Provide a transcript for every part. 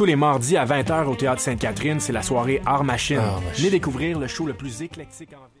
Tous les mardis à 20h au Théâtre Sainte-Catherine, c'est la soirée Art Machine. Venez découvrir le show le plus éclectique en ville.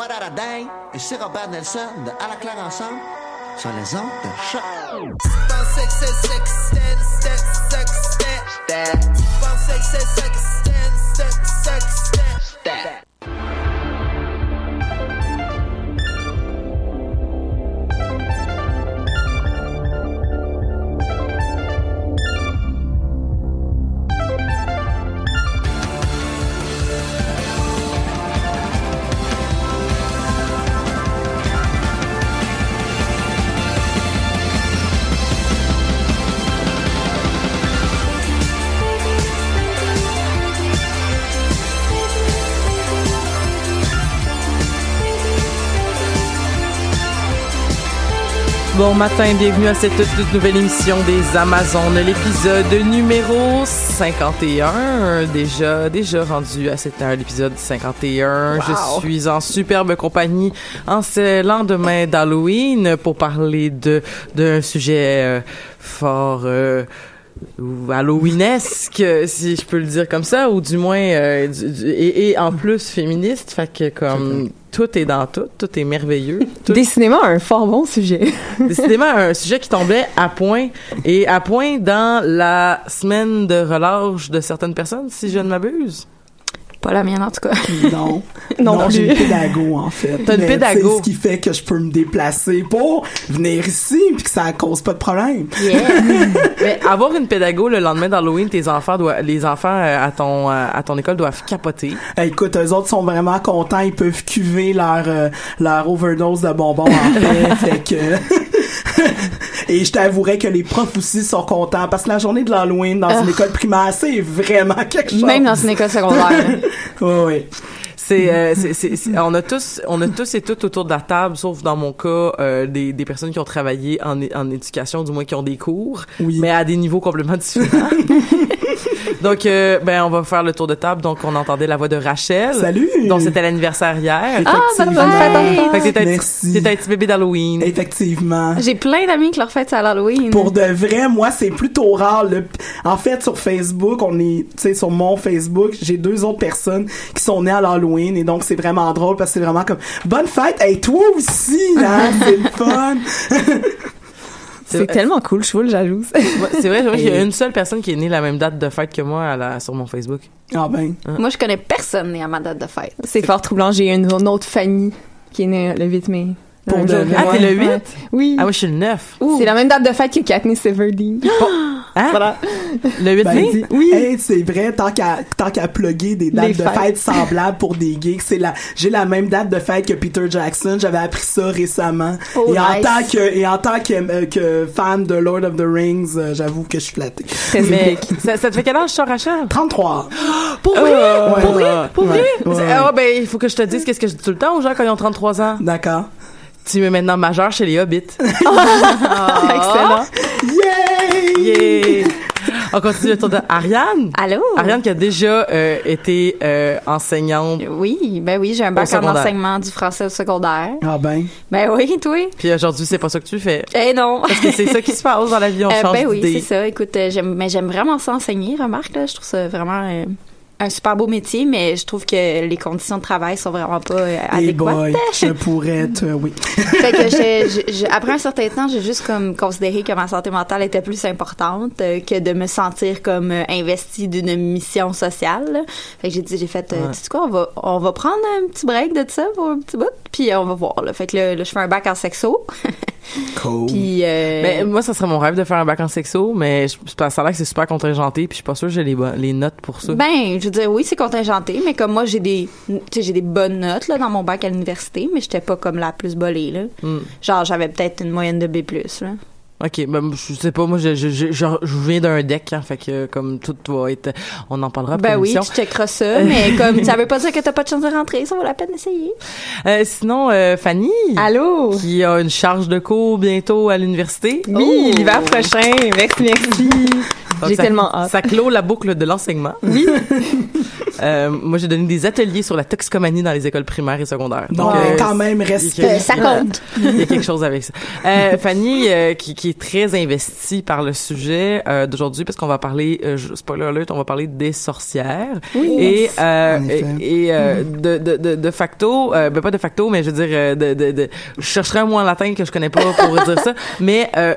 What day? Ici Robert Nelson de À la claire ensemble sur les ondes de. Bon matin, bienvenue à cette toute nouvelle émission des Amazones, l'épisode numéro 51, déjà déjà rendu à cette heure, l'épisode 51. Je suis en superbe compagnie en ce lendemain d'Halloween pour parler de d'un sujet euh, fort euh, ou Halloweenesque, si je peux le dire comme ça, ou du moins euh, du- et, et en plus féministe, fait que comme tout est dans tout, tout est merveilleux. Tout Décidément, un fort bon sujet. Décidément, un sujet qui tombait à point et à point dans la semaine de relâche de certaines personnes, si je ne m'abuse. Pas la mienne, en tout cas. Non. Non j'ai plus. une pédago, en fait. T'as une pédago. Ce qui fait que je peux me déplacer pour venir ici puis que ça cause pas de problème. Mais avoir une pédago le lendemain d'Halloween, tes enfants doivent, les enfants euh, à ton euh, à ton école doivent capoter. Eh, écoute, eux autres sont vraiment contents. Ils peuvent cuver leur, euh, leur overdose de bonbons en paix. fait que... Et je t'avouerais que les profs aussi sont contents parce que la journée de l'Halloween dans une Ah. école primaire, c'est vraiment quelque chose. Même dans une école secondaire. Ouais, ouais. C'est, euh, c'est, c'est- c'est- on a tous, on a tous et toutes autour de la table, sauf dans mon cas, euh, des, des personnes qui ont travaillé en, éducation, du moins qui ont des cours, Oui. mais à des niveaux complètement différents. Donc, euh, ben, on va faire le tour de table. Donc, on entendait la voix de Rachel. Salut! Donc, c'était l'anniversaire hier. Ah, bonne fête. Fait que t'étais un, Merci. petit- t'étais un petit bébé d'Halloween. Effectivement. J'ai plein d'amis qui leur fêtent à l'Halloween. Pour de vrai, moi, c'est plutôt rare. Le... En fait, sur Facebook, on est, tu sais, sur mon Facebook, j'ai deux autres personnes qui sont nées à l'Halloween et donc c'est vraiment drôle parce que c'est vraiment comme bonne fête. Et toi aussi, hein, c'est le fun. C'est tellement cool, je suis full jalouse. C'est vrai, vrai qu'il y a Et- une seule personne qui est née la même date de fête que moi à la- sur mon Facebook. Ah ben, Moi, je connais personne né à ma date de fête. C'est fort troublant. J'ai une, une autre Fanny qui est née le 8 mai. Pour de vrai. Ah, t'es le 8? Ouais. Oui. Ah, moi, je suis le 9. C'est la même date de fête que Katniss Everdeen. Hein? Voilà. Le 8 Ben, mai? hey, c'est vrai, tant qu'à, tant qu'à plugger des dates Les de fêtes. fête semblables pour des geeks, c'est la, j'ai la même date de fête que Peter Jackson. J'avais appris ça récemment. Oh, et en tant que, et en tant que, euh, que fan de Lord of the Rings, euh, j'avoue que je suis flatté. Très Mais ça, ça te fait quel âge, ça, Rachel? 33. Pour vrai? pour vrai? ouais, pour vrai? ouais, ouais. Ah, ben, il faut que je te dise qu'est-ce que je dis tout le temps aux gens quand ils ont 33 ans. D'accord. Tu es maintenant majeur chez les Hobbits. Excellent. Yeah! On continue le tour de Ariane. Allô? Ariane qui a déjà euh, été euh, enseignante. Oui, ben oui, j'ai un bac en enseignement du français au secondaire. Ah ben. Ben oui, toi? Puis aujourd'hui, c'est pas ça que tu fais. Eh non! Parce que c'est ça qui se passe dans la vie, on Euh, change ben oui, c'est ça. Écoute, euh, j'aime, mais j'aime vraiment ça enseigner, remarque, là. Je trouve ça vraiment euh, un super beau métier, mais je trouve que les conditions de travail sont vraiment pas euh, adéquates. boy, je pourrais être, euh, oui. fait que j'ai- j'ai- j'ai- après un certain temps, j'ai juste comme considéré que ma santé mentale était plus importante euh, que de me sentir comme euh, investie d'une mission sociale. là. Fait que j'ai dit, j'ai fait, euh, Ouais. tu sais quoi, on va, on va prendre un petit break de ça pour un petit bout, puis on va voir. Là. Fait que là, là, je fais un bac en sexo. Cool. Puis euh, Ben, moi, ça serait mon rêve de faire un bac en sexo, mais je, ça a l'air que c'est super contingenté, puis je suis pas sûre que j'ai les, les notes pour ça. Ben, je veux dire, oui, c'est contingenté, mais comme moi, j'ai des, j'ai des bonnes notes là dans mon bac à l'université, mais j'étais pas comme la plus bolée là. Hmm. Genre, j'avais peut-être une moyenne de B+. Là. Ok, ben, je sais pas, moi, je, je, je, je, viens d'un deck, hein, fait que comme tout va être... On en parlera Ben oui, tu checkeras ça, mais comme ça veut pas dire que t'as pas de chance de rentrer, ça vaut la peine d'essayer. Euh, sinon, euh, Fanny, Allô? qui a une charge de cours bientôt à l'université. Oui, l'hiver prochain. Merci, merci. J'ai ça- tellement hâte. Ça clôt la boucle de l'enseignement. Oui. euh, moi, j'ai donné des ateliers sur la toxicomanie dans les écoles primaires et secondaires. Donc, euh, euh, quand même, respect. ça compte. Il y a quelque chose avec ça. Euh, Fanny, euh, qui, qui est très investie par le sujet euh, d'aujourd'hui, parce qu'on va parler, euh, spoiler alert, on va parler des sorcières. Oui. Et, euh, et, et, euh, de, de, de, de facto, euh, ben pas de facto, mais je veux dire, de, de, de, je chercherai un mot en latin que je connais pas pour dire ça. Mais euh,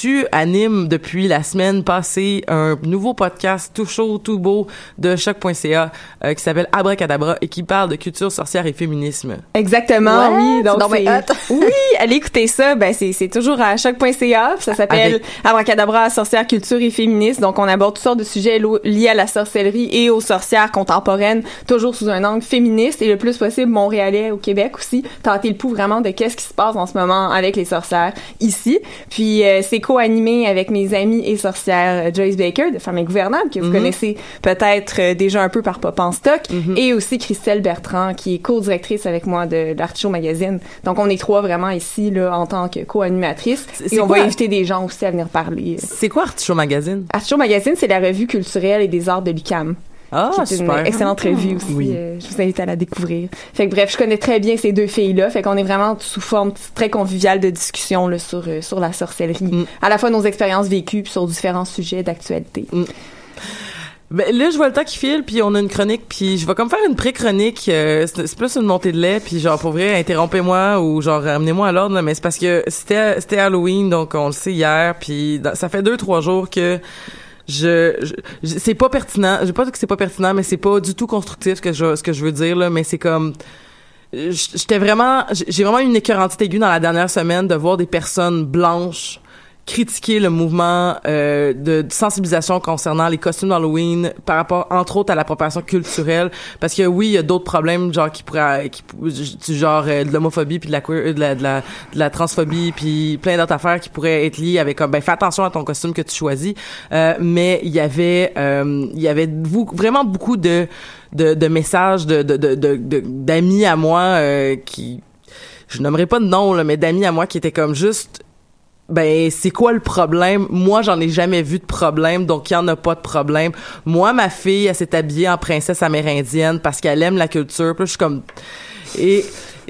tu animes depuis la semaine passée un nouveau podcast tout chaud, tout beau de choc.ca euh, qui s'appelle Abracadabra et qui parle de culture sorcière et féminisme. Exactement, oui. Donc, oui, allez écouter ça. Ben, c'est, c'est toujours à choc.ca. Ça s'appelle Avec- Abracadabra, sorcière, culture et féministe. Donc, on aborde toutes sortes de sujets liés à la sorcellerie et aux sorcières contemporaines, toujours sous un angle féministe et le plus possible montréalais au Québec aussi. Tenter le pouls vraiment de qu'est-ce qui se passe en ce moment avec les sorcières ici. Puis, euh, c'est co-animé avec mes amis et sorcières euh, Joyce Baker de Femmes Gouvernables, que vous Mhm. connaissez peut-être euh, déjà un peu par Pop en stock, et aussi Christelle Bertrand, qui est co-directrice avec moi de l'Artichaut Magazine. Donc, on est trois vraiment ici, là, en tant que co-animatrice. Et on quoi? va inviter des gens aussi à venir parler. C'est quoi Artichaut Magazine? Artichaut Magazine, c'est la revue culturelle et des arts de l'UQAM. Ah, qui est une super. excellente revue aussi. Oui. Euh, je vous invite à la découvrir. Fait que bref, je connais très bien ces deux filles-là. Fait qu'on est vraiment sous forme très conviviale de discussion là, sur, euh, sur la sorcellerie. Mm. À la fois nos expériences vécues puis sur différents sujets d'actualité. Ben, là, je vois le temps qui file, puis on a une chronique, puis je vais comme faire une pré-chronique. euh, c'est plus une montée de lait, puis genre, pour vrai, interrompez-moi ou genre, amenez-moi à l'ordre, mais c'est parce que c'était Halloween, donc on le sait hier, puis ça fait deux, trois jours que je, je- c'est pas pertinent. Je vais pas dire que c'est pas pertinent, mais c'est pas du tout constructif que je, ce que je veux dire, là, mais c'est comme... J'étais vraiment... J'ai vraiment eu une écœurantite aiguë dans la dernière semaine de voir des personnes blanches critiquer le mouvement euh, de, de sensibilisation concernant les costumes d'Halloween par rapport entre autres à l'appropriation culturelle. Parce que oui il y a d'autres problèmes genre qui pourraient qui du genre euh, de l'homophobie puis de la queer euh, de la, de la de la transphobie puis plein d'autres affaires qui pourraient être liées avec comme ben fais attention à ton costume que tu choisis. Euh, mais il y avait euh, il y avait vraiment beaucoup de de, de messages de de de d'amis à moi euh, qui je nommerai pas de nom là mais d'amis à moi qui étaient comme juste ben c'est quoi le problème? Moi j'en ai jamais vu de problème donc il y en a pas de problème. Moi ma fille elle s'est habillée en princesse amérindienne parce qu'elle aime la culture. Puis je suis comme et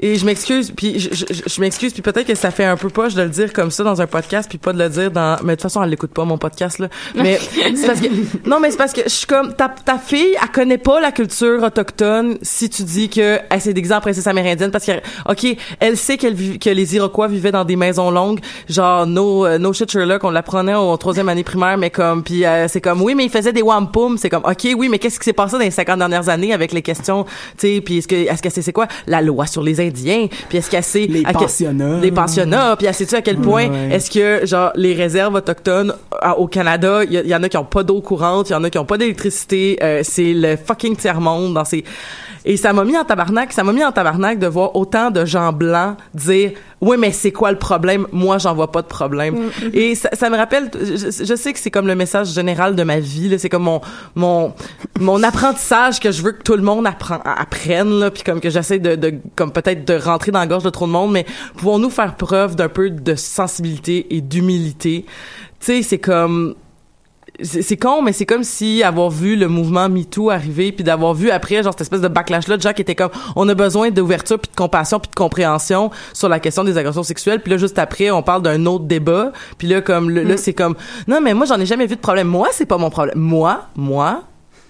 et je m'excuse puis je, je, je- m'excuse puis peut-être que ça fait un peu poche de le dire comme ça dans un podcast puis pas de le dire dans mais de toute façon elle l'écoute pas mon podcast là. Mais c'est parce que non mais c'est parce que je suis comme ta, ta fille elle connaît pas la culture autochtone si tu dis que elle s'est déguisée en princesse amérindienne parce que ok elle sait qu'elle que les Iroquois vivaient dans des maisons longues genre no euh, no shit Sherlock on l'apprenait au troisième année primaire mais comme puis euh, c'est comme oui mais ils faisaient des wampum c'est comme ok oui mais qu'est-ce qui s'est passé dans les 50 dernières années avec les questions tu sais puis est-ce que est-ce que c'est c'est quoi la loi sur les Indiens Puis est-ce qu'elle sait Les pensionnats. les pensionnats, puis elle sait-tu à quel point Ouais. est-ce que genre les réserves autochtones à- au Canada, il y, a- il y en a qui ont pas d'eau courante, il y en a qui ont pas d'électricité, euh, c'est le fucking tiers monde dans ces et ça m'a mis en tabarnak, ça m'a mis en tabarnak de voir autant de gens blancs dire oui mais c'est quoi le problème? Moi j'en vois pas de problème. Mm-hmm. Et ça, ça me rappelle, je, je sais que c'est comme le message général de ma vie, c'est comme mon mon mon apprentissage que je veux que tout le monde apprend, apprenne, là, puis comme que j'essaie de, de comme peut-être de rentrer dans la gorge de trop de monde, mais pouvons-nous faire preuve d'un peu de sensibilité et d'humilité? Tu sais, c'est comme c'est con, mais c'est comme si avoir vu le mouvement MeToo arriver, puis d'avoir vu après, genre, cette espèce de backlash-là qui étaient comme, on a besoin d'ouverture, puis de compassion, puis de compréhension sur la question des agressions sexuelles, puis là, juste après, on parle d'un autre débat, puis là, comme, le- là, c'est comme, non, mais moi, j'en ai jamais vu de problème. Moi, c'est pas mon problème. Moi, moi,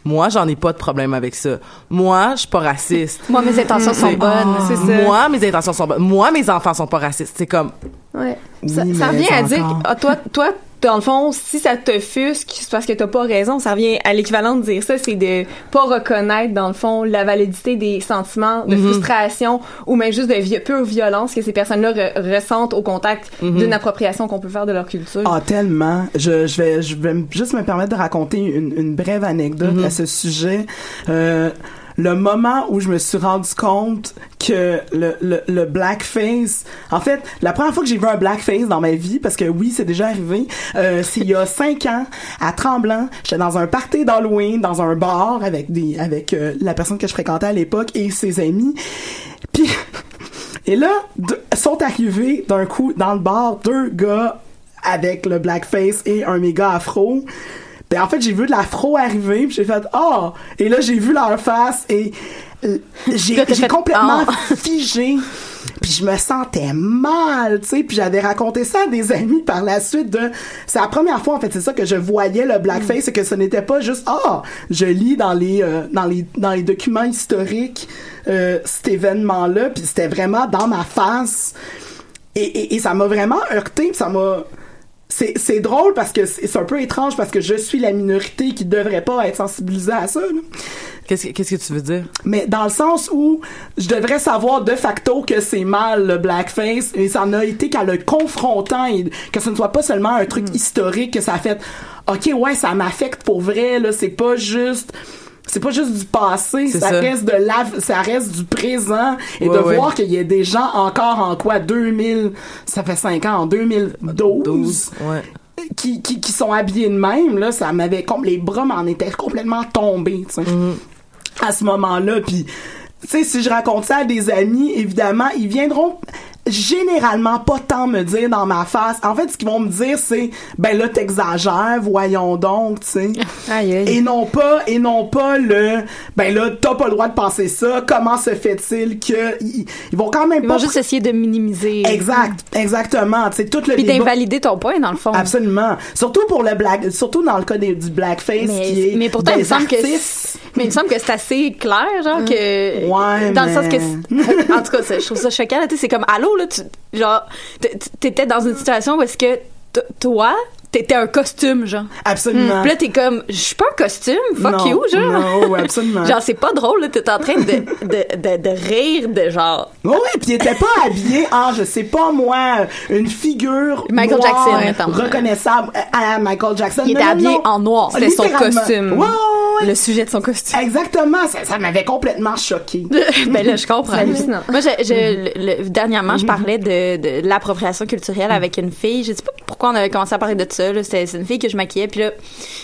moi, j'en ai pas de problème avec ça. Moi, je suis pas raciste. Moi, mes intentions sont bonnes. c'est ça. Moi, mes intentions sont bonnes. Moi, mes enfants sont pas racistes. C'est comme, Ouais. ça, Oui, ça revient à dire, que, ah, toi, toi, dans le fond, si ça te fusque, c'est parce que t'as pas raison. Ça revient à l'équivalent de dire ça, c'est de pas reconnaître, dans le fond, la validité des sentiments de Mhm. frustration ou même juste de vi- pure violence que ces personnes-là re- ressentent au contact Mhm. d'une appropriation qu'on peut faire de leur culture. Ah, tellement. Je, je vais, je vais juste me permettre de raconter une, une brève anecdote Mhm. à ce sujet. Euh, le moment où je me suis rendu compte que le, le, le blackface, en fait, la première fois que j'ai vu un blackface dans ma vie, parce que oui, c'est déjà arrivé, euh, c'est il y a cinq ans, à Tremblant, j'étais dans un party d'Halloween, dans un bar avec des, avec euh, la personne que je fréquentais à l'époque et ses amis. Puis, et là, sont arrivés d'un coup dans le bar deux gars avec le blackface et un méga afro. Ben en fait, j'ai vu de l'afro arriver, puis j'ai fait ah et là j'ai vu leur face et euh, j'ai fait, complètement Ah. figé. Puis je me sentais mal, tu sais, puis j'avais raconté ça à des amis par la suite de c'est la première fois en fait, c'est ça que je voyais le blackface et que ce n'était pas juste ah, je lis dans les euh, dans les dans les documents historiques euh, cet événement là, puis c'était vraiment dans ma face. Et, et, et ça m'a vraiment heurté, puis ça m'a c'est c'est drôle parce que c'est un peu étrange parce que je suis la minorité qui devrait pas être sensibilisée à ça. là. qu'est-ce que, qu'est-ce que tu veux dire? Mais dans le sens où je devrais savoir de facto que c'est mal le blackface et ça en a été qu'à le confrontant et que ce ne soit pas seulement un truc historique que ça a fait OK ouais ça m'affecte pour vrai là c'est pas juste c'est pas juste du passé, ça, ça. reste de la, ça reste du présent et Ouais, de ouais. voir qu'il y a des gens encore en quoi 2000, ça fait 5 ans, en 2012, 12, ouais. qui, qui, qui sont habillés de même, là, ça m'avait comme les bras m'en étaient complètement tombés, tu sais. À ce moment-là, puis tu sais, si je raconte ça à des amis, évidemment, ils viendront généralement pas tant me dire dans ma face. En fait, ce qu'ils vont me dire, c'est ben là t'exagères, voyons donc, tu sais. Aïe, aïe. Et non pas, et non pas le, ben là t'as pas le droit de penser ça. Comment se fait-il que ils, ils vont quand même Ils pas vont juste essayer de minimiser. exact, exactement. Tu sais tout le Puis d'invalider ton point, dans le fond. Absolument. Surtout pour le black, surtout dans le cas des- du blackface Mais, qui est mais pourtant, il des me semble que. Mais il me semble que c'est assez clair, genre, que. Ouais, Dans le sens que. En tout cas, je trouve ça choquant, tu sais, c'est comme, allô, là, tu. Genre, t'étais dans une situation où est-ce que toi, t'étais un costume, genre. Absolument. Puis là, t'es comme, je suis pas un costume, fuck Non, you, genre. non, absolument. genre, c'est pas drôle, là, t'es en train de, de, de, de rire de genre. Oui, oui, puis il était pas habillé en, je sais pas moi, une figure Michael noire, Jackson, mettons. reconnaissable à Michael Jackson. Il était habillé non. en noir. C'était son costume. Ouais, ouais. Le sujet de son costume. Exactement, ça, ça m'avait complètement choqué. ben là, je comprends. Hallucinant. Moi, je, je- le- le- dernièrement, je parlais de, de l'appropriation culturelle avec une fille. Je sais pas pourquoi on avait commencé à parler de ça. là. C'était c'est une fille que je maquillais. Puis là,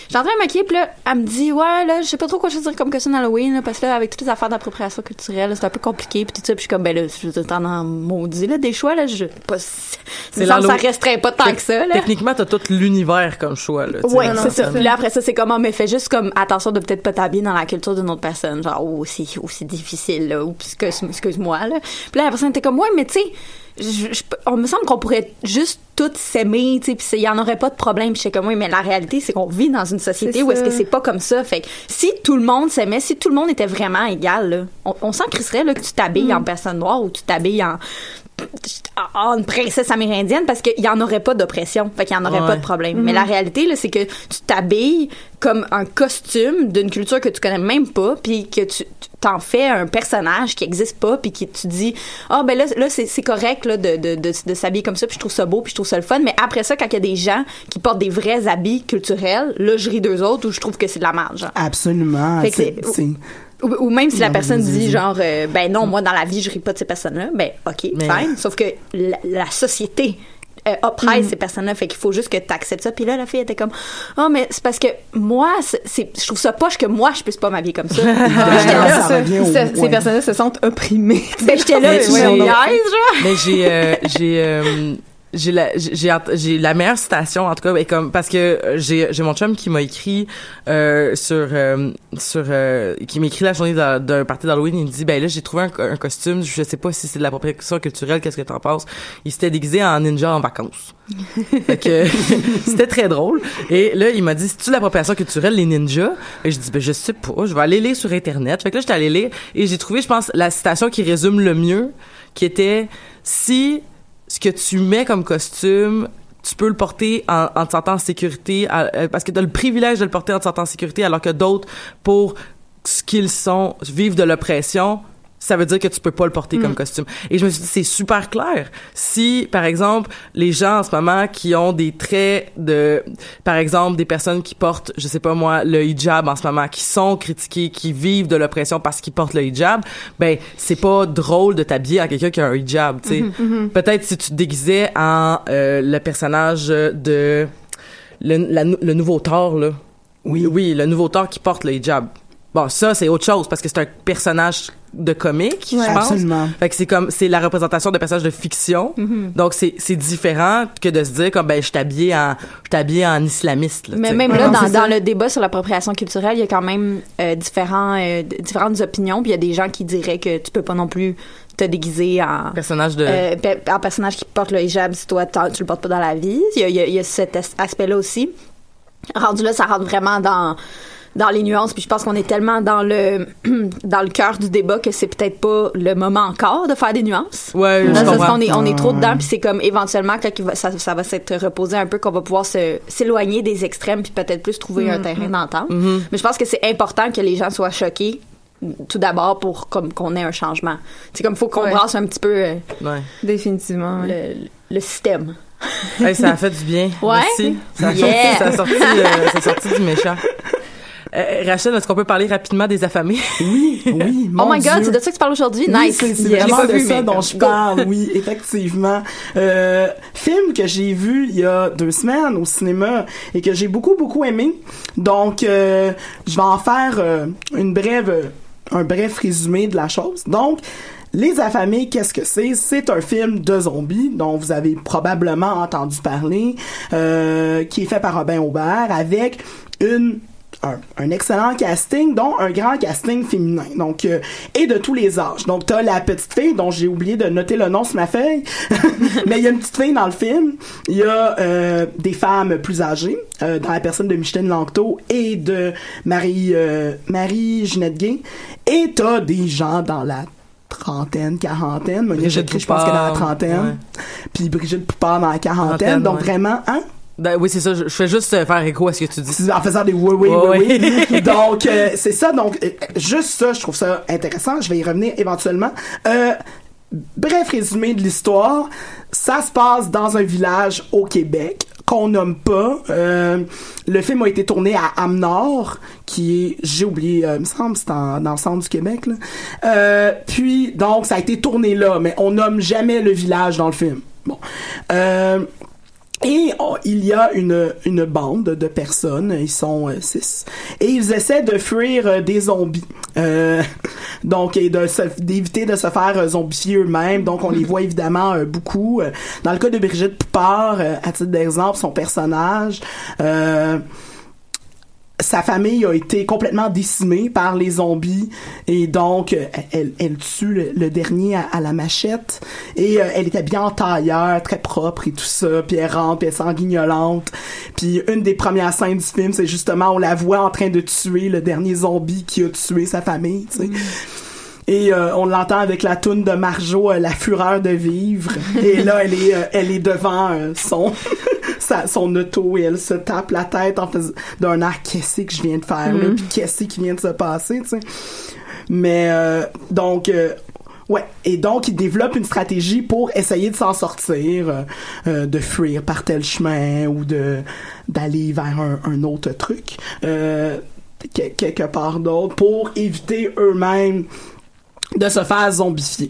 j'étais en train de maquiller. Puis là, elle me dit, ouais, là, je sais pas trop quoi choisir comme costume Halloween. là, parce que là, avec toutes les affaires d'appropriation culturelle, c'est un peu compliqué. Puis tout ça. Puis je suis comme, ben là, je t'en as maudit, là, des choix, là. Je, pas, c'est ça, restreint pas tant que ça, là. Techniquement, t'as tout l'univers comme choix, là. Ouais, c'est ça. Puis là, après ça, c'est comme, oh, mais fais juste comme, attention de peut-être pas t'habiller dans la culture d'une autre personne. Genre, oh, c'est, difficile, là. Ou, excuse- excuse-moi, là. Puis là, la personne était comme, ouais, mais tu sais, je- je- on me semble qu'on pourrait juste toutes s'aimer, tu sais, puis il y en aurait pas de problème. J'étais comme, oui, mais la réalité, c'est qu'on vit dans une société où est-ce que c'est pas comme ça. Fait que si tout le monde s'aimait, si tout le monde était vraiment égal, là, on, on s'en crisserait, là, que tu t'habilles en personne noire ou tu t'habilles en une princesse amérindienne parce qu'il y en aurait pas d'oppression, fait qu'il y en aurait Ouais. pas de problème. Mais la réalité là, c'est que tu t'habilles comme un costume d'une culture que tu connais même pas, puis que tu tu t'en fais un personnage qui existe pas, puis que tu dis ah ben là là c'est correct là de de, de, de s'habiller comme ça, puis je trouve ça beau, puis je trouve ça le fun. Mais après ça, quand il y a des gens qui portent des vrais habits culturels, là je ris d'eux autres ou je trouve que c'est de la genre. Absolument. C'est- Ou, ou même si la personne dit genre euh, ben non moi dans la vie je ris pas de ces personnes-là ben ok Mais- fine sauf que la, la société euh, oppresse ces personnes-là. Fait qu'il faut juste que tu acceptes ça. Puis là la fille était comme oh mais c'est parce que moi c'est je trouve ça poche que moi je puisse pas m'habiller comme ça. Là, ça au- Ce- Ces personnes-là se sentent opprimées. ben j'étais là Mais Mais j'ai euh, j'ai euh, j'ai la j'ai j'ai la meilleure citation en tout cas et comme parce que euh, j'ai j'ai mon chum qui m'a écrit euh, sur euh, sur euh, qui m'écrit la journée d'un party d'Halloween. Il me dit ben là j'ai trouvé un, co- un costume. Je sais pas si c'est de l'appropriation culturelle qu'est-ce que t'en penses? Il s'était déguisé en ninja en vacances. Fait que c'était très drôle. Et là il m'a dit c'est tu l'appropriation culturelle les ninjas? Et je dis ben je sais pas. Je vais aller lire sur internet. Fait que là j'étais allée lire et j'ai trouvé je pense la citation qui résume le mieux qui était si ce que tu mets comme costume tu peux le porter en, te sentant en sécurité euh, parce que tu as le privilège de le porter en te sentant en sécurité alors que d'autres pour ce qu'ils sont vivent de l'oppression ça veut dire que tu peux pas le porter comme costume. Et je me suis dit, c'est super clair. Si, par exemple, les gens en ce moment qui ont des traits de, par exemple, des personnes qui portent, je sais pas moi, le hijab en ce moment, qui sont critiqués, qui vivent de l'oppression parce qu'ils portent le hijab, ben, c'est pas drôle de t'habiller en quelqu'un qui a un hijab, tu sais. Peut-être si tu te déguisais en euh, le personnage de le, la- le nouveau Thor, là. Oui. Oui, le nouveau Thor qui porte le hijab. Bon, ça, c'est autre chose parce que c'est un personnage de comique, je pense. Absolument. Fait que c'est comme, c'est la représentation de personnages de fiction. Donc, c'est, c'est différent que de se dire comme, ben, je t'habille en, je t'habille en islamiste, là, mais même là, non, dans, le débat sur l'appropriation culturelle, il y a quand même euh, différents, euh, différentes opinions. Puis il y a des gens qui diraient que tu peux pas non plus te déguiser en, personnage de, Euh, pe- un personnage qui porte le hijab si toi tu le portes pas dans la vie il y a, il y a- il y a cet as- aspect-là aussi rendu là ça rentre vraiment dans dans les nuances puis je pense qu'on est tellement dans le dans le cœur du débat que c'est peut-être pas le moment encore de faire des nuances ouais, je qu'on est on est trop dedans puis c'est comme éventuellement quand ça, ça va s'être reposé un peu qu'on va pouvoir se s'éloigner des extrêmes puis peut-être plus trouver un terrain d'entente Mhm. mais je pense que c'est important que les gens soient choqués tout d'abord pour comme qu'on ait un changement c'est comme faut qu'on Ouais. brasse un petit peu euh, Ouais. Définitivement. ouais. le, le système. Hey, ça a fait du bien. Ouais. Merci. Ça a, Yeah. sorti, ça a sorti, euh, ça a sorti du méchant. Euh, Rachel, est-ce qu'on peut parler rapidement des affamés? Oui, oui. oh mon my god, c'est de ça que tu parles aujourd'hui? Oui, nice. c'est vraiment de vu, ça dont je parle, oui, effectivement. Euh, film que j'ai vu il y a deux semaines au cinéma et que j'ai beaucoup, beaucoup aimé. Donc, euh, je vais en faire euh, une brève, un bref résumé de la chose. Donc, Les Affamés, qu'est-ce que c'est? C'est un film de zombies dont vous avez probablement entendu parler, euh, qui est fait par Robin Aubert avec une un, un excellent casting, dont un grand casting féminin. Donc, euh, et de tous les âges. Donc, t'as la petite fille, dont j'ai oublié de noter le nom sur ma feuille. Mais il y a une petite fille dans le film. Il y a euh, des femmes plus âgées, euh, dans la personne de Micheline Langto et de Marie, euh, Marie Ginette Gay. Et t'as des gens dans la trentaine, quarantaine. Monia Brigitte je pense qu'elle est dans la trentaine. Puis Brigitte Poupard dans la quarantaine. Donc ouais. vraiment, hein? Ben, oui, c'est ça. Je, je fais juste euh, faire écho à ce que tu dis. en faisant des oui oui oui oui donc euh, c'est ça donc euh, juste ça je trouve ça intéressant je vais y revenir éventuellement euh, bref résumé de l'histoire ça se passe dans un village au Québec qu'on nomme pas Euh, le film a été tourné à Amnord qui est j'ai oublié euh, il me semble c'est en- dans le centre du Québec là. Euh, puis donc ça a été tourné là mais on nomme jamais le village dans le film bon euh, et il y a une, une bande de personnes, ils sont euh, six, et ils essaient de fuir euh, des zombies. Euh, donc, et de d'éviter de se faire euh, zombifier eux-mêmes. Donc, on les voit évidemment beaucoup. Dans le cas de Brigitte Poupard, à titre d'exemple, son personnage... sa famille a été complètement décimée par les zombies et donc euh, elle, tue le, dernier à, la machette et euh, elle est habillée en tailleur très propre et tout ça puis elle rentre puis elle puis une des premières scènes du film c'est justement on la voit en train de tuer le dernier zombie qui a tué sa famille sais Et euh, on l'entend avec la toune de Marjo, euh, La fureur de vivre. et là, elle est, euh, elle est devant son, sa- son auto et elle se tape la tête en faisant d'un air qu'est-ce que je viens de faire là, Mhm. puis qu'est-ce qui vient de se passer, tu sais? Mais euh, donc euh, ouais, et donc il développe une stratégie pour essayer de s'en sortir, euh, de fuir par tel chemin ou de d'aller vers un, un autre truc. Que- quelque part d'autre pour éviter eux-mêmes de se faire zombifier.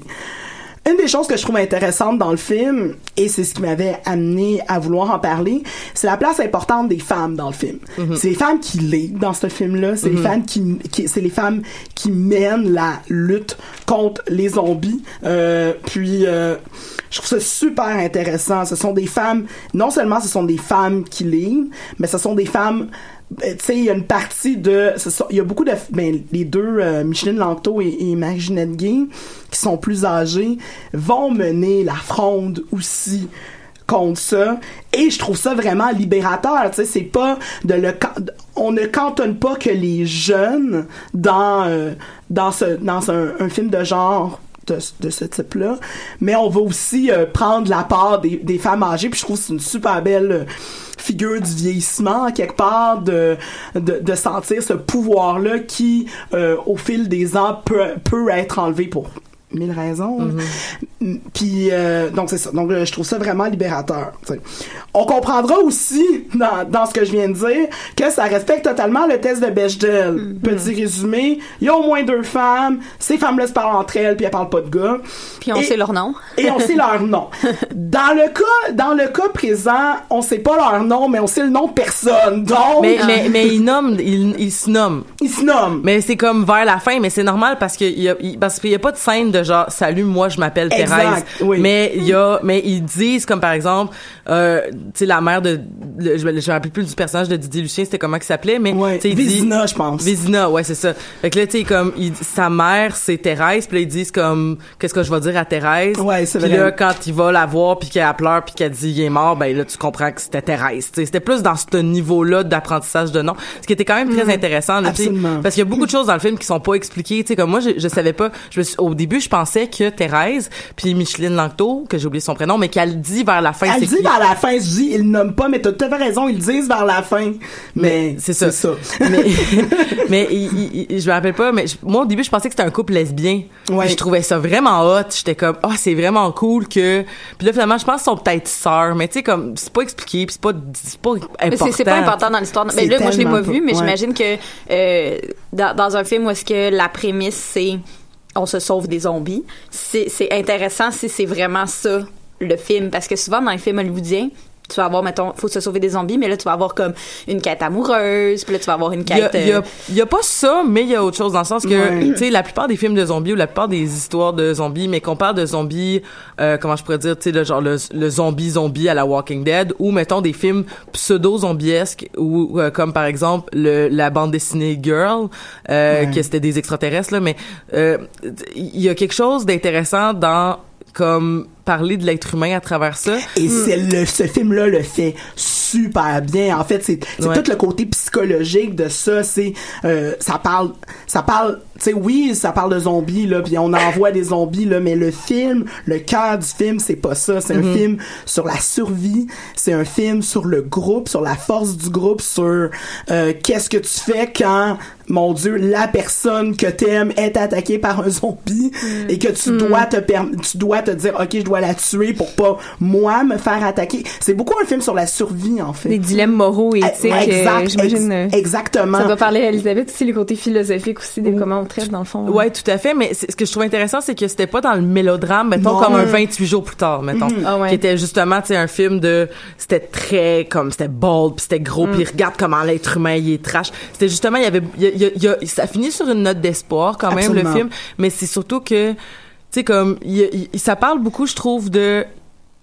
Une des choses que je trouve intéressante dans le film, et c'est ce qui m'avait amené à vouloir en parler, c'est la place importante des femmes dans le film. C'est les femmes qui lead dans ce film-là, c'est les Mhm. femmes qui, qui- c'est les femmes qui mènent la lutte contre les zombies. Euh, puis euh, je trouve ça super intéressant. Ce sont des femmes, non seulement ce sont des femmes qui lead, mais ce sont des femmes tu sais, il y a une partie de, il y a beaucoup de, ben, les deux, euh, Micheline Langto et, et Marie-Ginette Gay, qui sont plus âgées, vont mener la fronde aussi contre ça. Et je trouve ça vraiment libérateur tu sais c'est pas de le on ne cantonne pas que les jeunes dans euh, dans ce dans un, film de genre de, de ce type-là, mais on va aussi euh, prendre la part des, des femmes âgées, puis je trouve que c'est une super belle euh, figure du vieillissement, quelque part, de, de, sentir ce pouvoir-là qui, euh, au fil des ans, peut, peut être enlevé pour mille raisons. Mm, Puis, euh, donc c'est ça. Donc, euh, je trouve ça vraiment libérateur. On comprendra aussi, dans, dans ce que je viens de dire, que ça respecte totalement le test de Bechdel. Petit résumé, il y a au moins deux femmes, ces femmes-là se parlent entre elles, puis elles parlent pas de gars. Puis on Et- sait leur nom. et on sait leur nom. Dans le cas, dans le cas présent, on sait pas leur nom, mais on sait le nom de personne. Donc, Mais, mais, mais il nomme, il, il se nomme. Il se nomme. Mais c'est comme vers la fin, mais c'est normal parce qu'il y a, il- parce qu'il y a pas de scène de genre, salut, moi, je m'appelle Thérèse. oui. Mais il y a, mais ils disent comme par exemple, euh, tu sais, la mère de, le- je me rappelle plus du personnage de Didier Lucien, c'était comment qu'il s'appelait, mais, tu sais, il dit- Vézina, je pense. Vézina, ouais, c'est ça. Fait que là, tu sais, comme, il, sa mère, c'est Thérèse, puis là, ils disent comme, qu'est-ce que je vais dire à Thérèse? Ouais, c'est Puis vrai. là, quand il va la voir, puis qu'elle pleure, puis qu'elle dit il est mort, ben là, tu comprends que c'était Thérèse. Tu sais, c'était plus dans ce niveau-là d'apprentissage de nom, ce qui était quand même très Mhm. intéressant. là. Parce qu'il y a beaucoup de choses dans le film qui sont pas expliquées. Tu sais, comme moi, je, je savais pas. Je me suis- au début, je pensais que Thérèse, puis Micheline Langto, que j'ai oublié son prénom, mais qu'elle dit vers la fin. Elle dit qui? vers la fin, je dis, ils nomment pas, mais t'as tout à fait raison, ils le disent vers la fin. Mais, c'est ça. mais mais il- il- il- je me rappelle pas mais je- moi au début je pensais que c'était un couple lesbien Ouais. Je trouvais ça vraiment hot j'étais comme ah c'est vraiment cool que puis là finalement je pense qu'ils sont peut-être sœurs mais tu sais comme c'est pas expliqué puis c'est pas c'est pas important Mais c'est- pas important dans l'histoire. Mais là, moi, je l'ai pas vu, mais ouais. j'imagine que euh, dans, dans un film où est-ce que la prémisse c'est on se sauve des zombies, c'est intéressant si c'est vraiment ça le film, parce que souvent dans les films hollywoodiens. Tu vas avoir, mettons, faut se sauver des zombies, mais là, tu vas avoir comme une quête amoureuse, puis là, tu vas avoir une quête... il y a- euh, y a pas ça, mais il y a autre chose dans le sens que, Ouais. tu sais, la plupart des films de zombies ou la plupart des histoires de zombies, mais qu'on parle de zombies, euh, comment je pourrais dire, tu sais, le genre le, le zombie zombie à la Walking Dead, ou mettons des films pseudo zombiesques, ou euh, comme par exemple le, la bande dessinée Girl, euh, Ouais. que c'était des extraterrestres là, mais euh, il y a quelque chose d'intéressant dans comme parler de l'être humain à travers ça. Et c'est le, ce film-là le fait super bien. En fait, c'est Ouais. tout le côté psychologique de ça. C'est euh, ça parle, ça parle. Tu sais, oui, ça parle de zombies là, puis on envoie des zombies là, mais le film, le cœur du film, c'est pas ça. C'est un film sur la survie. C'est un film sur le groupe, sur la force du groupe, sur euh, qu'est-ce que tu fais quand mon Dieu, la personne que t'aimes est attaquée par un zombie et que tu dois te tu dois te dire ok je dois la tuer pour pas moi me faire attaquer. C'est beaucoup un film sur la survie en fait. Des dilemmes moraux et éthiques. Eh, exact, euh, j'imagine. ex- euh, exactement. Ça va parler à Elisabeth aussi, les côtés philosophiques aussi, des comment on traite dans le fond. Ouais, tout à fait, mais ce que je trouve intéressant, c'est que c'était pas dans le mélodrame, mettons, Non. comme un Mm. 28 jours plus tard, mettons. Ah ouais. Qui était justement, tu sais, un film de, c'était très, comme, c'était bold, puis c'était gros, Mm. puis regarde comment l'être humain, il est trash. C'était justement, il y avait, il y a- il y a- il y a- ça finit sur une note d'espoir, quand même, Absolument. le film, mais c'est surtout que, tu sais, comme, y ça parle beaucoup, je trouve, de,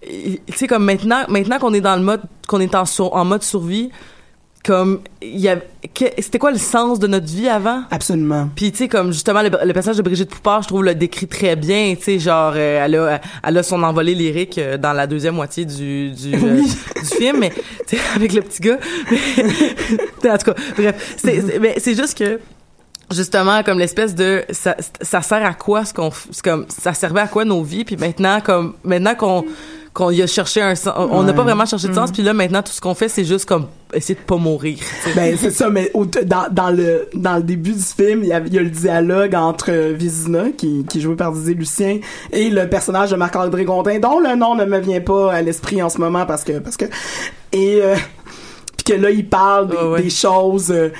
tu sais, comme maintenant, maintenant qu'on est dans le mode, qu'on est en, sur- en mode survie, comme il y a que- c'était quoi le sens de notre vie avant? Absolument. Puis tu sais comme justement le, le personnage de Brigitte Poupard je trouve le décrit très bien tu sais genre euh, elle a elle a son envolée lyrique euh, dans la deuxième moitié du du, euh, Oui. du film mais avec le petit gars. En tout cas bref c'est c'est- mais c'est juste que justement comme l'espèce de ça, ça sert à quoi ce qu'on comme ça servait à quoi nos vies? Puis maintenant comme maintenant qu'on qu'on y a cherché un sens on n'a Ouais. pas vraiment cherché de sens Mm. puis là maintenant tout ce qu'on fait c'est juste comme essayer de pas mourir. Ben c'est ça, mais au- dans, dans le dans le début du film, il y a, il y a le dialogue entre euh, Vizina, qui, qui est joué par Didier Lucien, et le personnage de Marc-André Gondin, dont le nom ne me vient pas à l'esprit en ce moment parce que parce que et euh, puis que là il parle des, des choses euh,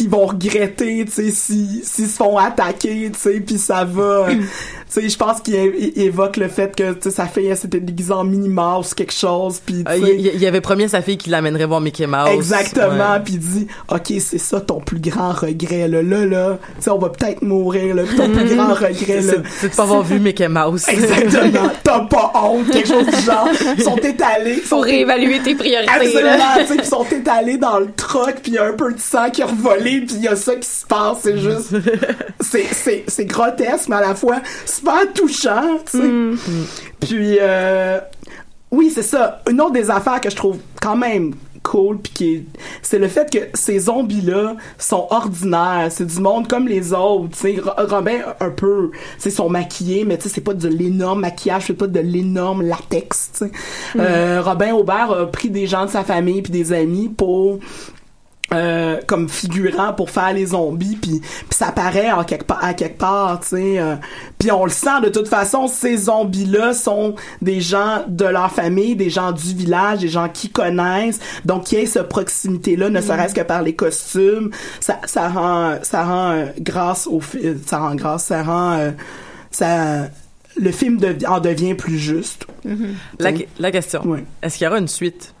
qui, qui vont regretter, tu sais, si s'ils se font attaquer, tu sais, puis ça va. tu sais, je pense qu'il évoque le fait que sa fille elle s'était déguisée en Minnie Mouse quelque chose, puis tu Euh, sais, il, il- il avait promis à sa fille qu'il l'amènerait voir Mickey Mouse Exactement, puis il dit OK, c'est ça ton plus grand regret là là là, tu sais on va peut-être mourir là, ton plus grand regret là. C'est- de pas avoir vu Mickey Mouse Exactement, t'as pas honte, quelque chose du genre. Ils sont étalés. Faut sont- réévaluer tes priorités, Absolument, là. tu sais, ils sont étalés dans le truck, puis il y a un peu de sang qui a revolé, puis il y a ça qui se passe, c'est juste c'est c'est c'est grotesque mais à la fois super touchant, tu sais. Puis euh, oui, c'est ça. Une autre des affaires que je trouve quand même cool puis c'est le fait que ces zombies là sont ordinaires c'est du monde comme les autres tu sais Ro- Robin un peu tu sont maquillés mais tu sais c'est pas de l'énorme maquillage c'est pas de l'énorme latex Mm. Euh, Robin Aubert a pris des gens de sa famille puis des amis pour euh, comme figurant pour faire les zombies puis ça paraît en quelque part à quelque part tu sais euh, puis on le sent de toute façon ces zombies là sont des gens de leur famille des gens du village des gens qui connaissent donc il y a cette proximité là ne serait-ce que par les costumes ça ça rend ça rend euh, grâce au ça rend grâce ça rend euh, ça le film en devient plus juste. La, la question. Est-ce qu'il y aura une suite?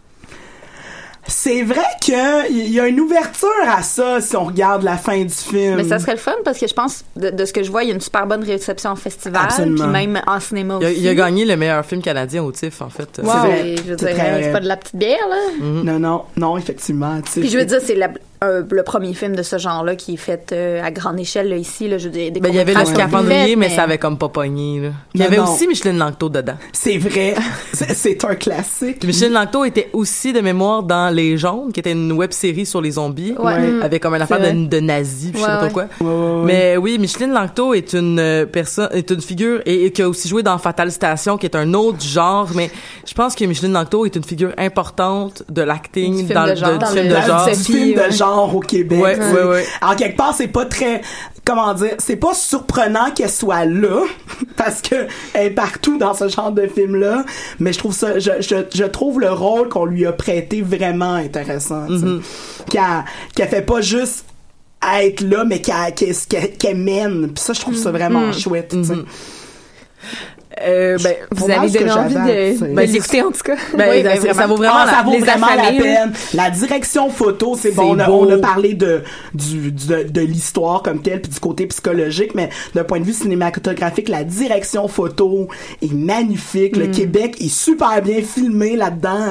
C'est vrai que il y a une ouverture à ça si on regarde la fin du film. Mais ça serait le fun parce que je pense, de, de ce que je vois, il y a une super bonne réception en festival, Absolument. puis même en cinéma il a, aussi. il a gagné le meilleur film canadien au TIFF en fait Wow. C'est- je veux dire, c'est pas de la petite bière, là. Non, non, non, effectivement. tu sais, Puis je veux dire, c'est la- un- le premier film de ce genre-là qui est fait euh, à grande échelle là, ici. Là, je veux dire, des Ben, il y avait le scaphandrier, mais ça avait comme pas pogné. Là. Il y avait non. aussi Micheline Langto dedans. C'est vrai. C'est- un classique. Micheline Langto était aussi de mémoire dans Les Jaunes, qui était une web série sur les zombies, Ouais. Mm. avec comme une affaire de, de nazis, puis je sais Ouais, pas trop quoi. ouais. Ouais, ouais, ouais. Mais oui, Micheline Langto est une euh, personne, est une figure et, et qui a aussi joué dans Fatal Station, qui est un autre genre. Mais je pense que Micheline Langto est une figure importante de l'acting dans de le film de genre. Film genre au Québec. Ouais. En quelque part, c'est pas très, comment dire, c'est pas surprenant qu'elle soit là, parce que elle est partout dans ce genre de film-là, mais je trouve ça, je, je, je trouve le rôle qu'on lui a prêté vraiment intéressant, sais. Mhm. Qu'elle, fait pas juste être là, mais qu'elle, qu'elle- qu'elle mène. Puis ça, je trouve ça vraiment Mhm. chouette, sais. Euh, ben, Vous avez donné envie de, de l'écouter, en tout cas. Ben, Oui, ben, ben, ça vaut vraiment Ah, ça vaut les vraiment la affamés, peine. La direction photo, c'est bon. On a, on a parlé de, du, du- de, de l'histoire comme telle, puis du côté psychologique, mais d'un point de vue cinématographique, la direction photo est magnifique. Le Mm. Québec est super bien filmé là-dedans.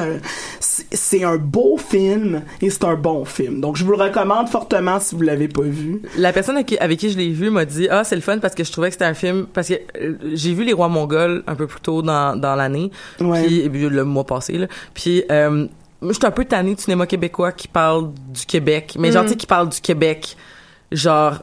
C'est c'est un beau film et c'est un bon film. Donc, je vous le recommande fortement si vous l'avez pas vu. La personne avec qui, avec qui je l'ai vu m'a dit ah c'est le fun parce que je trouvais que c'était un film parce que euh, j'ai vu les rois mongols un peu plus tôt dans, dans l'année. Ouais. puis le mois passé là. Puis euh, moi j'étais un peu tannée du cinéma québécois qui parle du Québec mais genre Mm. tu sais qui parle du Québec genre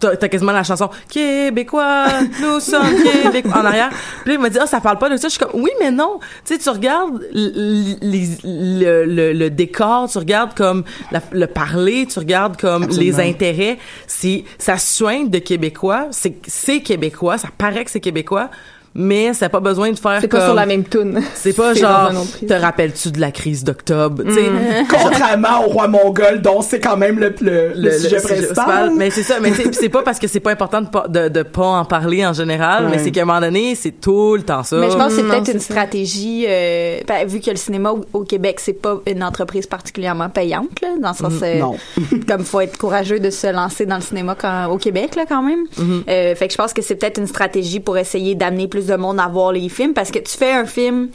t'as t'as quasiment la chanson québécois nous sommes québécois en arrière. Puis là il m'a dit ah ça parle pas de ça je suis comme oui mais non tu sais tu regardes les- le, le, le décor tu regardes comme la- le parler tu regardes comme Absolument. les intérêts. C'est ça soigne de québécois. C'est c'est québécois. Ça paraît que c'est québécois mais ça n'a pas besoin de faire C'est pas sur la même toune. c'est pas C'est genre te rappelles-tu de la crise d'octobre? Tu sais? Mm. Contrairement au roi mongol, dont c'est quand même le, le, le sujet principal. mais c'est ça mais c'est pas parce que c'est pas important de pas, de, de pas en parler en général Ouais. mais c'est qu'à un moment donné c'est tout le temps ça Mais je pense que c'est Non, peut-être c'est une ça. stratégie, euh, ben, vu que le cinéma au, Québec, c'est pas une entreprise particulièrement payante, là, dans le sens, euh, Non. comme faut être courageux de se lancer dans le cinéma quand- au Québec, là, quand même. Mhm. Euh, fait que je pense que c'est peut-être une stratégie pour essayer d'amener plus de monde à voir les films, parce que tu fais un film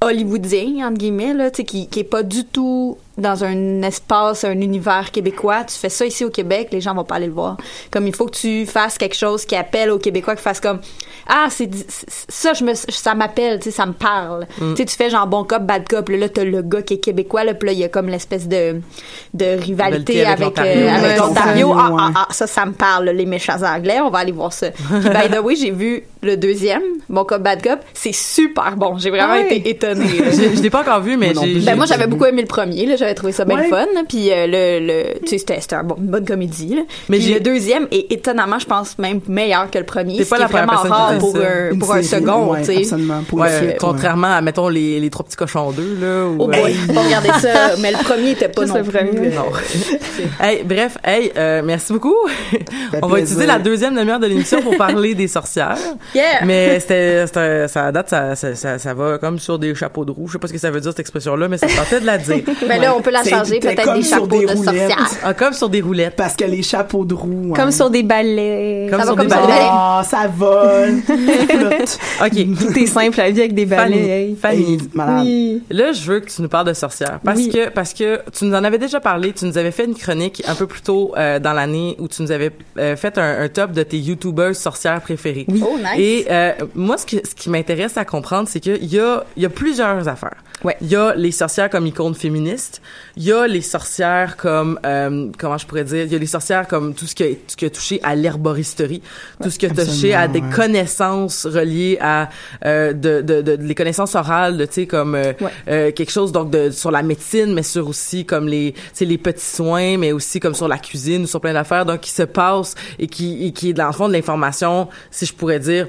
hollywoodien, entre guillemets, là, qui, qui est pas du tout dans un espace, un univers québécois, tu fais ça ici au Québec, les gens vont pas aller le voir. Comme il faut que tu fasses quelque chose qui appelle aux Québécois, qui fasse comme ah c'est ça je me ça m'appelle, tu sais ça me parle. Mm. Tu sais tu fais genre bon cop bad cop, là, là t'as le gars qui est québécois là, puis là il y a comme l'espèce de de rivalité Rivalité avec avec l'Ontario. euh, l'Ontario. Ah, ah, ah, ça ça me parle là, les méchants anglais, on va aller voir ça. Puis by the way, j'ai vu le deuxième, bon cop bad cop, c'est super bon. J'ai vraiment Ah ouais. été étonnée. Je je l'ai pas encore vu, mais j'ai. Ben moi j'avais beaucoup aimé le premier là, j'avais trouvé ça bien Ouais. fun puis euh, le, le tu sais c'était c'était un bon, une bonne comédie là. Mais Mais le deuxième est étonnamment je pense même meilleur que le premier, T'es ce pas qui la est première vraiment rare pour un pour un second, ouais, tu sais. absolument, pour Ouais, le fait, contrairement à, mettons, les, les trois petits cochons 2, là. Ou, Oh boy, pas regarder ça, mais le premier était pas Juste non le plus. premier. euh, Non. hey, bref, hey, euh, merci beaucoup. On va plaisir. utiliser la deuxième demi-heure de l'émission pour parler des sorcières. Yeah. Mais c'était, c'était- ça date, ça, ça, ça, ça va comme sur des chapeaux de roue. Je sais pas ce que ça veut dire cette expression-là, mais ça tentait de la dire. Ben là on peut la changer peut-être comme des sur chapeaux des de roulettes. sorcières. Ah, comme sur des roulettes. Parce que les chapeaux de roue. Comme hein. sur des balais. Comme Ça sur va des comme balais. Ah, ça vole. OK. Tout est simple, la vie avec des balais. Fanny. Fanny. Là, je veux que tu nous parles de sorcières parce Oui. que parce que tu nous en avais déjà parlé, tu nous avais fait une chronique un peu plus tôt euh, dans l'année où tu nous avais euh, fait un, un top de tes youtubeurs sorcières préférées. Oh nice. Et euh, moi, ce, que- ce qui m'intéresse à comprendre, c'est qu'il y a, il y a plusieurs affaires. Ouais. Il y a les sorcières comme icônes féministes. Il y a les sorcières comme, euh, comment je pourrais dire, il y a les sorcières comme tout ce qui a, tout ce qui a touché à l'herboristerie, tout ce qui a touché à des ouais. connaissances reliées à euh, de, de, de, les connaissances orales, de, tu sais, comme euh, Ouais. euh, quelque chose donc de sur la médecine, mais sur aussi comme les, tu sais, les petits soins, mais aussi comme sur la cuisine ou sur plein d'affaires, donc qui se passent et qui, et qui est dans le fond de l'information, si je pourrais dire,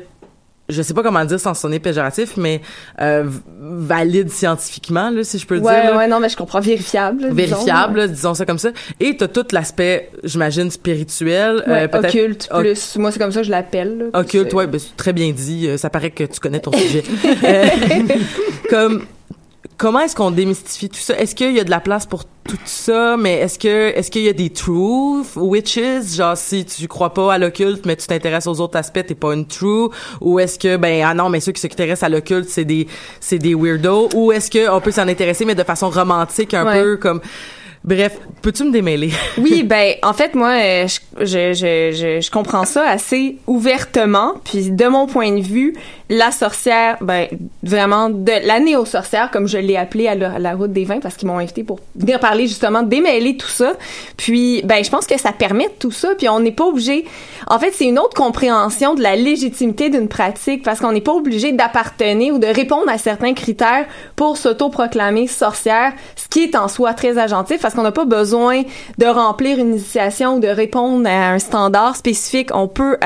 je sais pas comment dire sans sonner péjoratif, mais euh, valide scientifiquement, là, si je peux le Ouais, dire. là. ouais, non, mais je comprends. Vérifiable. disons. Vérifiable, là, disons ça comme ça. Et t'as tout l'aspect, j'imagine, spirituel, Ouais, euh, peut-être occulte oc- plus. Moi, c'est comme ça que je l'appelle. Occulte, C'est- ouais, ben, c'est très bien dit. Euh, Ça paraît que tu connais ton sujet. Euh, comme comment est-ce qu'on démystifie tout ça? Est-ce qu'il y a de la place pour tout ça? Mais est-ce que est-ce qu'il y a des truths witches? Genre si tu crois pas à l'occulte, mais tu t'intéresses aux autres aspects, t'es pas une true? Ou est-ce que ben ah non, mais ceux qui s'intéressent à l'occulte, c'est des c'est des weirdos? Ou est-ce que on peut s'en intéresser mais de façon romantique un Ouais. peu comme Bref, peux-tu me démêler? Oui, ben en fait moi euh, je, je, je, je comprends ça assez ouvertement. Puis de mon point de vue la sorcière ben vraiment de la néo-sorcière comme je l'ai appelée à la, route des vins parce qu'ils m'ont invité pour venir parler justement démêler tout ça. Puis ben je pense que ça permet tout ça puis on n'est pas obligé en fait c'est une autre compréhension de la légitimité d'une pratique parce qu'on n'est pas obligé d'appartenir ou de répondre à certains critères pour s'auto-proclamer sorcière, ce qui est en soi très agentif parce qu'on n'a pas besoin de remplir une initiation ou de répondre à un standard spécifique. On peut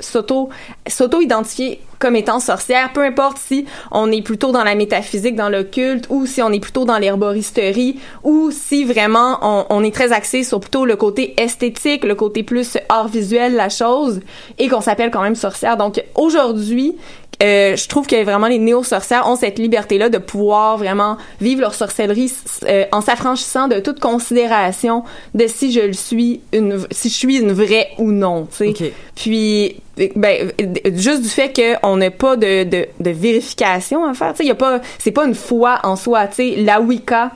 s'auto, s'auto-identifier comme étant sorcière, peu importe si on est plutôt dans la métaphysique, dans l'occulte, ou si on est plutôt dans l'herboristerie, ou si vraiment on, on est très axé sur plutôt le côté esthétique, le côté plus art visuel, la chose, et qu'on s'appelle quand même sorcière. Donc aujourd'hui, euh, je trouve que vraiment les néo-sorcières ont cette liberté-là de pouvoir vraiment vivre leur sorcellerie euh, en s'affranchissant de toute considération de si je le suis une si je suis une vraie ou non, tu sais. Puis ben euh, juste du fait qu'on n'a pas de, de, de vérification à faire, tu sais, il y a pas c'est pas une foi en soi, tu sais, la Wicca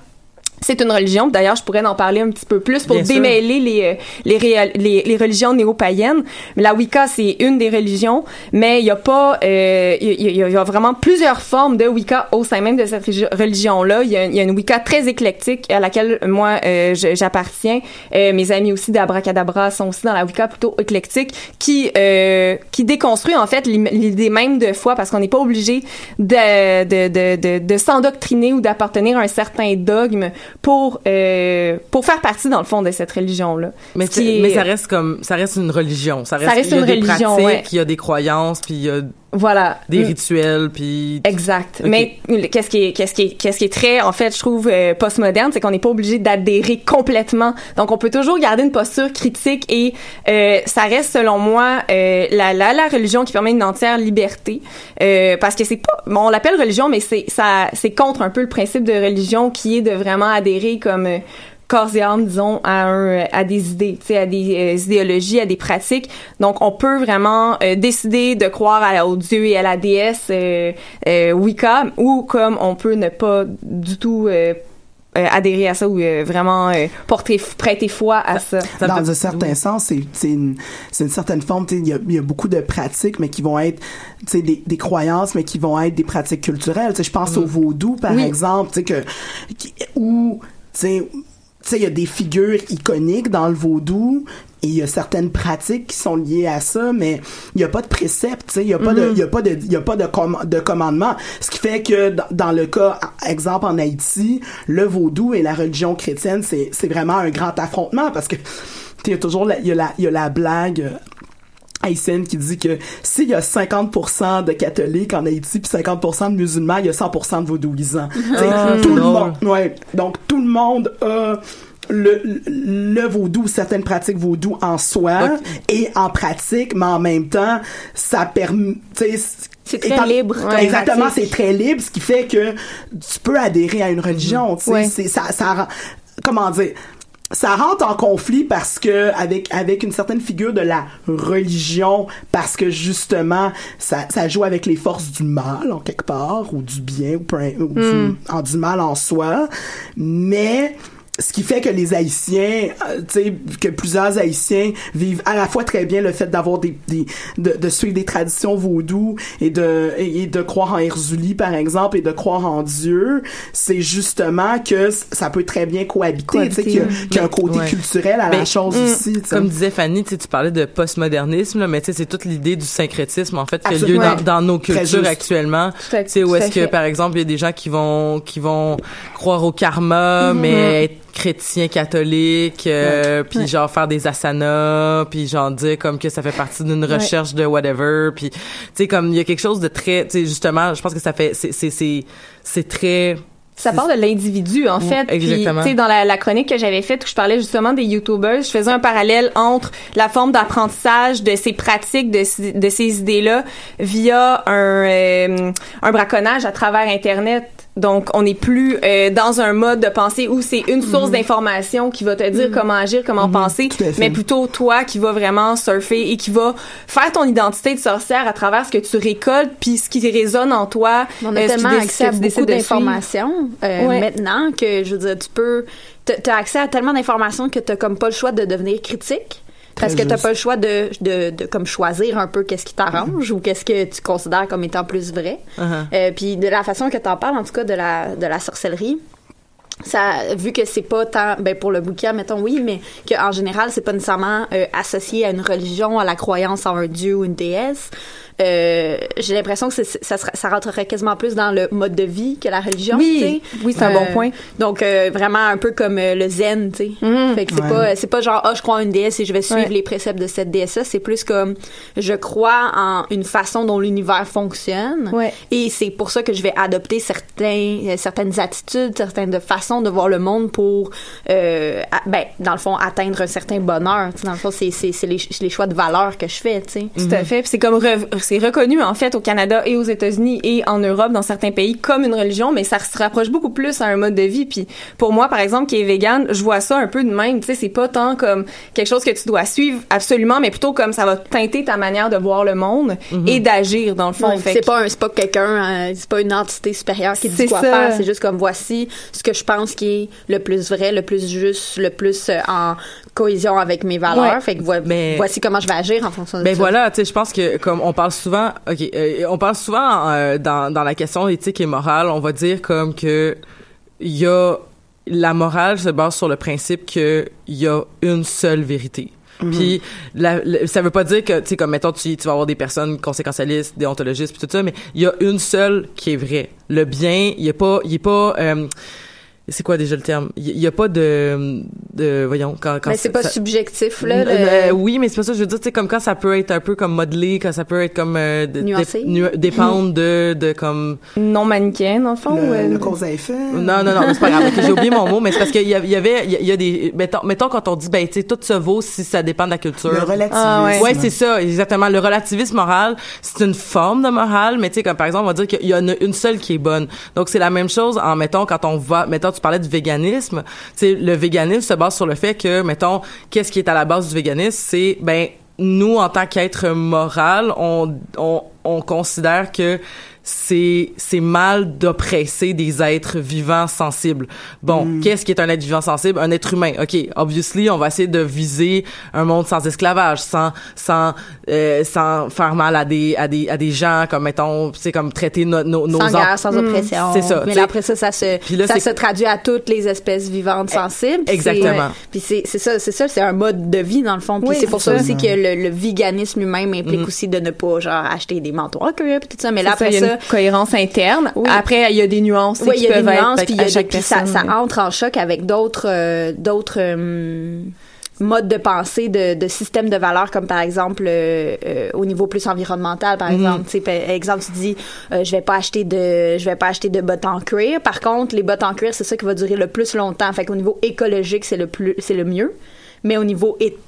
c'est une religion. D'ailleurs, je pourrais en parler un petit peu plus pour Bien démêler les, euh, les, les, les religions néo-païennes. Mais La Wicca, c'est une des religions, mais il y a pas, euh, il y, a- il y a vraiment plusieurs formes de Wicca au sein même de cette religion-là. Il y, a, y une Wicca très éclectique à laquelle moi euh, je- j'appartiens. Euh, mes amis aussi d'Abracadabra sont aussi dans la Wicca plutôt éclectique, qui euh, qui déconstruit en fait l'idée même de foi parce qu'on n'est pas obligé de de de de, de s'endoctriner ou d'appartenir à un certain dogme pour euh, pour faire partie dans le fond de cette religion là. Mais, est- ça reste comme ça reste une religion, ça reste, reste il y a une des religion, pratiques, ouais. il y a des croyances, puis il y a voilà des Mm. rituels, puis Exact. Mais le- qu'est-ce qui est qu'est-ce qui est qu'est-ce qui est très en fait je trouve euh, postmoderne, c'est qu'on n'est pas obligé d'adhérer complètement. Donc on peut toujours garder une posture critique et euh, ça reste selon moi euh, la, la la religion qui permet une entière liberté euh, parce que c'est pas bon, on l'appelle religion mais c'est ça c'est contre un peu le principe de religion qui est de vraiment adhérer comme euh, corps et âme, disons, à, un, à des idées, tu sais, à des euh, idéologies, à des pratiques. Donc, on peut vraiment euh, décider de croire à, au dieu et à la déesse euh, euh, Wicca, ou comme on peut ne pas du tout euh, euh, adhérer à ça ou euh, vraiment euh, porter prêter foi à ça. Dans un certain sens, c'est c'est une, c'est une certaine forme. tu sais, Il y a, il y a beaucoup de pratiques, mais qui vont être tu sais, des, des croyances, mais qui vont être des pratiques culturelles. Tu sais, Je pense au vaudou, par Oui. exemple, tu sais, que, qui- où tu sais, sais, il y a des figures iconiques dans le vaudou et il y a certaines pratiques qui sont liées à ça, mais il n'y a pas de précepte, tu sais, il n'y a pas de, il y a pas de, il y a pas de, de commandement. Ce qui fait que dans, dans le cas, exemple en Haïti, le vaudou et la religion chrétienne, c'est, c'est vraiment un grand affrontement parce que, tu sais, il y a toujours la, il y a la, il y a la blague, haïtienne qui dit que s'il y a 50% de catholiques en Haïti puis 50% de musulmans, il y a 100% de vaudouisants. Ah, tout le drôle. monde, ouais. Donc tout le monde a le, le vaudou, certaines pratiques vaudou en soi et en pratique, mais en même temps, ça permet, C'est très étant- libre Exactement, c'est très libre, ce qui fait que tu peux adhérer à une religion, Ouais. c'est ça, ça, rend- comment dire, ça rentre en conflit parce que avec avec une certaine figure de la religion parce que justement ça, ça joue avec les forces du mal en quelque part ou du bien ou, ou du, en du mal en soi. Mais ce qui fait que les Haïtiens, euh, tu sais, que plusieurs Haïtiens vivent à la fois très bien le fait d'avoir des, des de, de suivre des traditions vaudou et de et, de croire en Herzuli par exemple et de croire en Dieu, c'est justement que ça peut très bien cohabiter, tu sais, qu'il y, a- qu'il y a un côté Ouais. culturel à la Ben, chose mm, aussi. tu sais. Comme disait Fanny, tu sais, tu parlais de postmodernisme, là, mais tu sais, c'est toute l'idée du syncrétisme, en fait, qui a lieu dans, dans nos cultures actuellement. Tu sais, où est-ce que, par exemple, il y a des gens qui vont, qui vont croire au karma, mais être chrétien catholique, euh, puis genre faire des asanas, puis genre dire comme que ça fait partie d'une recherche de whatever, puis tu sais comme il y a quelque chose de très, tu sais justement, je pense que ça fait, c'est c'est c'est c'est très Ça part de l'individu, en fait. Puis, exactement. tu sais, dans la, la chronique que j'avais faite où je parlais justement des YouTubers, je faisais un parallèle entre la forme d'apprentissage de ces pratiques, de, ces- de ces idées-là, via un, euh, un braconnage à travers Internet. Donc, on n'est plus euh, dans un mode de pensée où c'est une source d'information qui va te dire comment agir, comment penser, à fait. mais plutôt toi qui va vraiment surfer et qui va faire ton identité de sorcière à travers ce que tu récoltes puis ce qui résonne en toi. On euh, a qui tellement accès à beaucoup d'informations euh, Ouais. maintenant que, je veux dire, tu peux... t'as- T'as accès à tellement d'informations que t'as comme pas le choix de devenir critique. Parce que t'as pas le choix de, de, de comme choisir un peu qu'est-ce qui t'arrange ou qu'est-ce que tu considères comme étant plus vrai. Uh-huh. Euh, puis de la façon que t'en parles, en tout cas, de la, de la sorcellerie, ça, vu que c'est pas tant, ben pour le bouquin, mettons oui, mais qu'en général, c'est pas nécessairement euh, associé à une religion, à la croyance en un dieu ou une déesse. Euh, j'ai l'impression que ça, rentrerait quasiment plus dans le mode de vie que la religion. Oui, oui, c'est un bon point. Donc euh, vraiment un peu comme euh, le zen, tu sais. Fait que c'est Ouais. pas c'est pas genre ah je crois en une déesse et je vais suivre Ouais. les préceptes de cette déesse là, c'est plus comme je crois en une façon dont l'univers fonctionne. Ouais. Et c'est pour ça que je vais adopter certains, euh, certaines attitudes, certaines façons de voir le monde pour, euh, à- ben, dans le fond, atteindre un certain bonheur. Dans le fond, c'est, les, les choix de valeurs que je fais, tu sais. Tout à fait. Puis c'est comme c'est reconnu en fait au Canada et aux États-Unis et en Europe dans certains pays comme une religion, mais ça se rapproche beaucoup plus à un mode de vie. Puis pour moi, par exemple, qui est vegan, je vois ça un peu de même. Tu sais, c'est pas tant comme quelque chose que tu dois suivre absolument, mais plutôt comme ça va teinter ta manière de voir le monde et d'agir dans le fond. Ouais, c'est pas un, c'est pas quelqu'un, euh, c'est pas une entité supérieure qui dit quoi ça. faire. C'est juste comme voici ce que je pense qui est le plus vrai, le plus juste, le plus euh, en cohésion avec mes valeurs. Ouais. Fait que vo- Mais- voici comment je vais agir en fonction de Ben ça. voilà, tu sais, je pense que comme on parle souvent, ok, euh, on parle souvent euh, dans dans la question éthique et morale, on va dire comme que il y a la morale se base sur le principe que il y a une seule vérité. Puis la, la- ça veut pas dire que tu sais comme mettons tu, tu vas avoir des personnes conséquentialistes, déontologistes puis tout ça, mais il y a une seule qui est vraie. Le bien, il y a pas il est pas euh, c'est quoi déjà le terme? Il y a pas de de voyons quand quand Mais c'est pas ça- subjectif, là. le- euh, oui, mais c'est pas ça. Je veux dire, tu sais, comme quand ça peut être un peu comme modelé, quand ça peut être comme euh, de- Nuancé. dé- nu- dépendre de de comme non manichéenne, en fond. le, ouais. le cause à effet. non non non, c'est pas grave. J'ai oublié mon mot, mais c'est parce qu'il y, y avait il y a- il y a des mettons mettons quand on dit ben tu sais tout se vaut si ça dépend de la culture. Le relativisme. Ah, ouais. Ouais, c'est ça, exactement. Le relativisme moral, c'est une forme de morale, mais tu sais, comme par exemple, on va dire qu'il y en a une seule qui est bonne. Donc, c'est la même chose en, mettons, quand on va, mettons, tu parlais du véganisme, tu le véganisme se base sur le fait que, mettons, qu'est-ce qui est à la base du véganisme, c'est, ben, nous, en tant qu'être moral, on considère que c'est c'est mal d'oppresser des êtres vivants sensibles. Bon, Mm. qu'est-ce qui est un être vivant sensible? Un être humain. OK, obviously, on va essayer de viser un monde sans esclavage, sans sans euh, sans faire mal à des à des à des gens comme mettons, c'est comme traiter nos nos nos sans guerre, sans oppression. C'est ça. Mais là, après ça, ça se, là, ça se traduit à toutes les espèces vivantes sensibles. Puis Exactement. c'est- Puis c'est c'est ça, c'est ça, c'est un mode de vie dans le fond. Puis Oui, c'est pour ça ça. aussi que le, le véganisme lui-même implique Mhm. aussi de ne pas genre acheter des manteaux en cuir puis tout ça. Mais là C'est ça, ça, cohérence interne. Oui. Après, il y a des nuances oui, qui y a des peuvent nuances, être puis à a chaque des- ça, personne. ça entre en choc avec d'autres euh, d'autres euh, modes de pensée de, de systèmes de valeurs comme par exemple euh, euh, au niveau plus environnemental par Mhm. exemple tu exemple tu dis euh, je vais pas acheter de je vais pas acheter de bottes en cuir par contre les bottes en cuir c'est ça qui va durer le plus longtemps fait qu'au niveau écologique c'est le plus c'est le mieux mais au niveau éthique,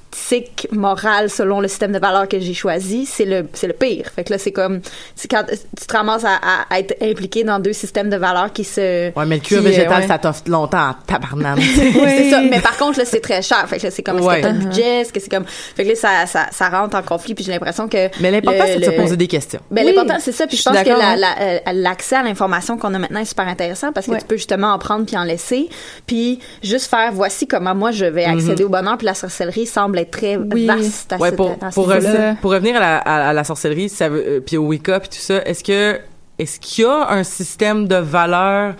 moral, selon le système de valeurs que j'ai choisi, c'est le c'est le pire. Fait que là, c'est comme c'est quand tu te ramasses à, à- à être impliqué dans deux systèmes de valeurs qui se Ouais, mais le cuir euh, végétal, ouais. ça t'offre longtemps à tabarnane. C'est ça. Mais par contre, là, c'est très cher. Fait que là, c'est comme, est-ce Ouais. que t'as le budget? Est-ce que c'est comme, fait que là, ça, ça, ça rentre en conflit. Puis j'ai l'impression que. Mais l'important, c'est de se poser des questions. Ben, Oui. l'important, c'est ça. Puis je Je pense que la- hein. la- euh, l'accès à l'information qu'on a maintenant est super intéressant parce que Ouais. tu peux justement en prendre puis en laisser. Puis juste faire, voici comment moi je vais accéder au bonheur. Puis la sorcellerie semble être très Oui. vaste à Ouais, cette- pour, à pour, niveau-là. revenir, pour revenir à la, à, à la sorcellerie, ça veut, euh, puis au Wicca puis tout ça, est-ce que est-ce qu'il y a un système de valeurs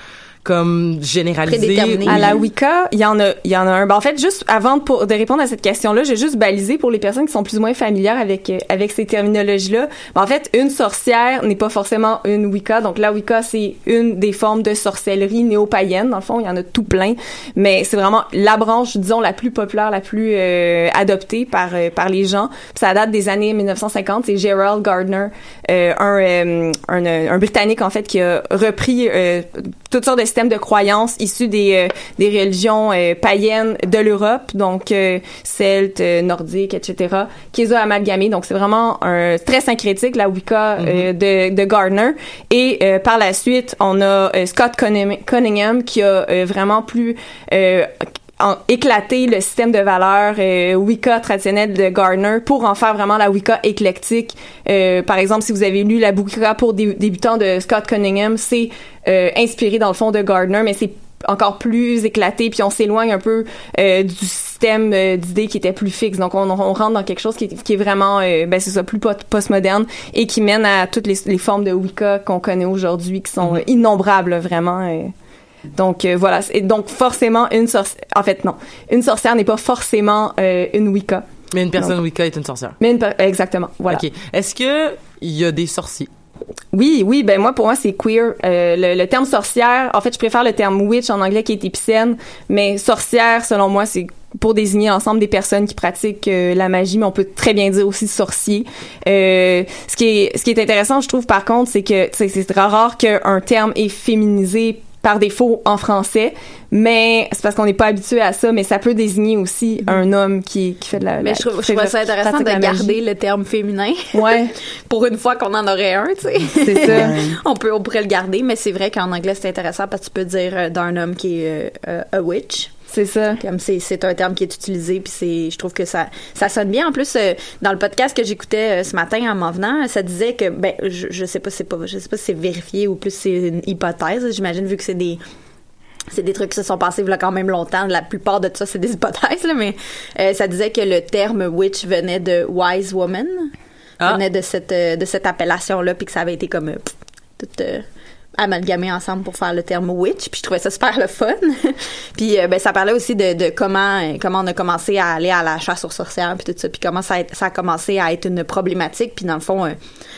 comme généralisé ou- À la Wicca, il y en a, il y en a un. Ben, en fait, juste avant de, pour- de répondre à cette question-là, j'ai juste balisé pour les personnes qui sont plus ou moins familières avec euh, avec ces terminologies-là. Ben, en fait, une sorcière n'est pas forcément une Wicca. Donc la Wicca, c'est une des formes de sorcellerie néo-païenne. Dans le fond, il y en a tout plein, mais c'est vraiment la branche, disons, la plus populaire, la plus euh, adoptée par euh, par les gens. Puis ça date des années 1950. C'est Gerald Gardner, euh, un, euh, un un Britannique en fait qui a repris euh, toutes sortes de systèmes de croyances issus des euh, des religions euh, païennes de l'Europe, donc euh, celtes, euh, nordiques, etc., qui les a amalgamés. Donc c'est vraiment un très syncrétique la Wicca euh, de de Gardner. Et euh, par la suite, on a euh, Scott Cunningham, qui a euh, vraiment plus euh, éclater le système de valeurs euh, Wicca traditionnel de Gardner pour en faire vraiment la Wicca éclectique. Euh, par exemple, si vous avez lu la Wicca pour dé- débutants de Scott Cunningham, c'est euh, inspiré dans le fond de Gardner, mais c'est encore plus éclaté, puis on s'éloigne un peu euh, du système euh, d'idées qui était plus fixe. Donc, on, on rentre dans quelque chose qui est, qui est vraiment, euh, ben c'est ça, plus po- postmoderne et qui mène à toutes les, les formes de Wicca qu'on connaît aujourd'hui, qui sont euh, innombrables, vraiment. Donc euh, voilà, et donc forcément une sorcière. En fait non, une sorcière n'est pas forcément euh, une Wicca. Mais une personne Donc- Wicca est une sorcière. Mais une exactement, voilà. Ok. Est-ce que il y a des sorciers? Oui, oui, ben moi pour moi c'est queer. Euh, le, le terme sorcière, en fait je préfère le terme witch en anglais qui est épicène, mais sorcière selon moi c'est pour désigner l'ensemble des personnes qui pratiquent euh, la magie, mais on peut très bien dire aussi sorcier. Euh, ce qui est ce qui est intéressant, je trouve par contre, c'est que c'est très rare qu'un terme est féminisé par défaut en français, mais c'est parce qu'on n'est pas habitué à ça, mais ça peut désigner aussi un homme qui, qui fait de la. Mais la- je trouve, qui je trouve ça intéressant de garder le terme féminin. Ouais. Pour une fois qu'on en aurait un, tu sais. C'est ça. on peut, on pourrait le garder, mais c'est vrai qu'en anglais c'est intéressant parce que tu peux dire euh, d'un homme qui est euh, euh, a witch. C'est ça. Comme c'est, c'est un terme qui est utilisé, puis c'est, je trouve que ça, ça sonne bien. En plus, euh, dans le podcast que j'écoutais euh, ce matin en m'en venant, ça disait que, ben, je, je sais pas, c'est pas, je sais pas si c'est vérifié ou plus c'est une hypothèse. J'imagine vu que c'est des c'est des trucs qui se sont passés il y a quand même longtemps. La plupart de ça, c'est des hypothèses, là, mais euh, ça disait que le terme witch venait de wise woman, Ah. venait de cette de cette appellation-là, puis que ça avait été comme pff, tout euh, amalgamé ensemble pour faire le terme witch. Puis je trouvais ça super le fun. puis euh, ben ça parlait aussi de, de comment euh, comment on a commencé à aller à la chasse aux sorcières puis tout ça, puis comment ça a, ça a commencé à être une problématique. Puis dans le fond, euh,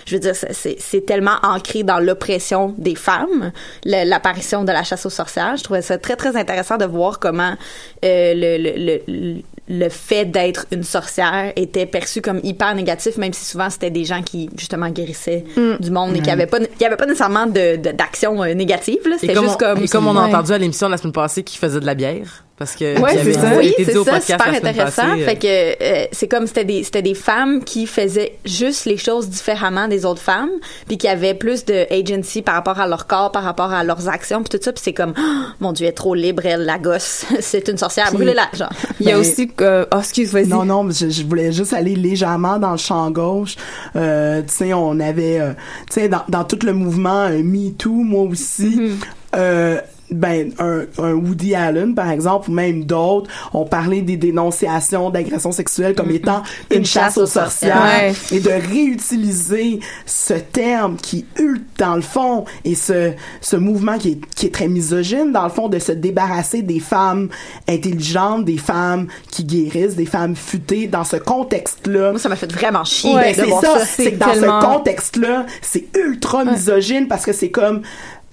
je veux dire, c'est- c'est tellement ancré dans l'oppression des femmes, l'apparition de la chasse aux sorcières. Je trouvais ça très, très intéressant de voir comment le, le, le, le fait d'être une sorcière était perçu comme hyper négatif, même si souvent c'était des gens qui, justement, guérissaient Mm. du monde et qui Ouais. avaient pas, qui avaient pas nécessairement de, de- d'action euh, négative. C'était comme, juste on, comme... et comme on a entendu à l'émission de la semaine passée qui faisait de la bière. Parce que Ouais, avait ça. Oui, c'est ça, super intéressant. passée, euh, Fait que euh, c'est comme c'était des c'était des femmes qui faisaient juste les choses différemment des autres femmes, puis qui avaient plus de agency par rapport à leur corps, par rapport à leurs actions, puis tout ça. Puis c'est comme oh, mon Dieu, elle est trop libre, elle la gosse, c'est une sorcière, brûlez-la, genre. Il y a Ben, aussi, euh, oh, excuse, vas-y. Non, non, je, je voulais juste aller légèrement dans le champ gauche. Euh, tu sais, on avait, euh, tu sais, dans, dans tout le mouvement euh, Me Too, moi aussi, euh, ben un, un Woody Allen par exemple ou même d'autres ont parlé des dénonciations d'agressions sexuelles comme étant une, chasse aux sorcières. Ouais. et de réutiliser ce terme qui hurle dans le fond et ce ce mouvement qui est qui est très misogyne dans le fond de se débarrasser des femmes intelligentes des femmes qui guérissent des femmes futées dans ce contexte là Moi, ça m'a fait vraiment chier ben, de c'est ça, ça. c'est que dans tellement- ce contexte-là, c'est ultra misogyne parce que c'est comme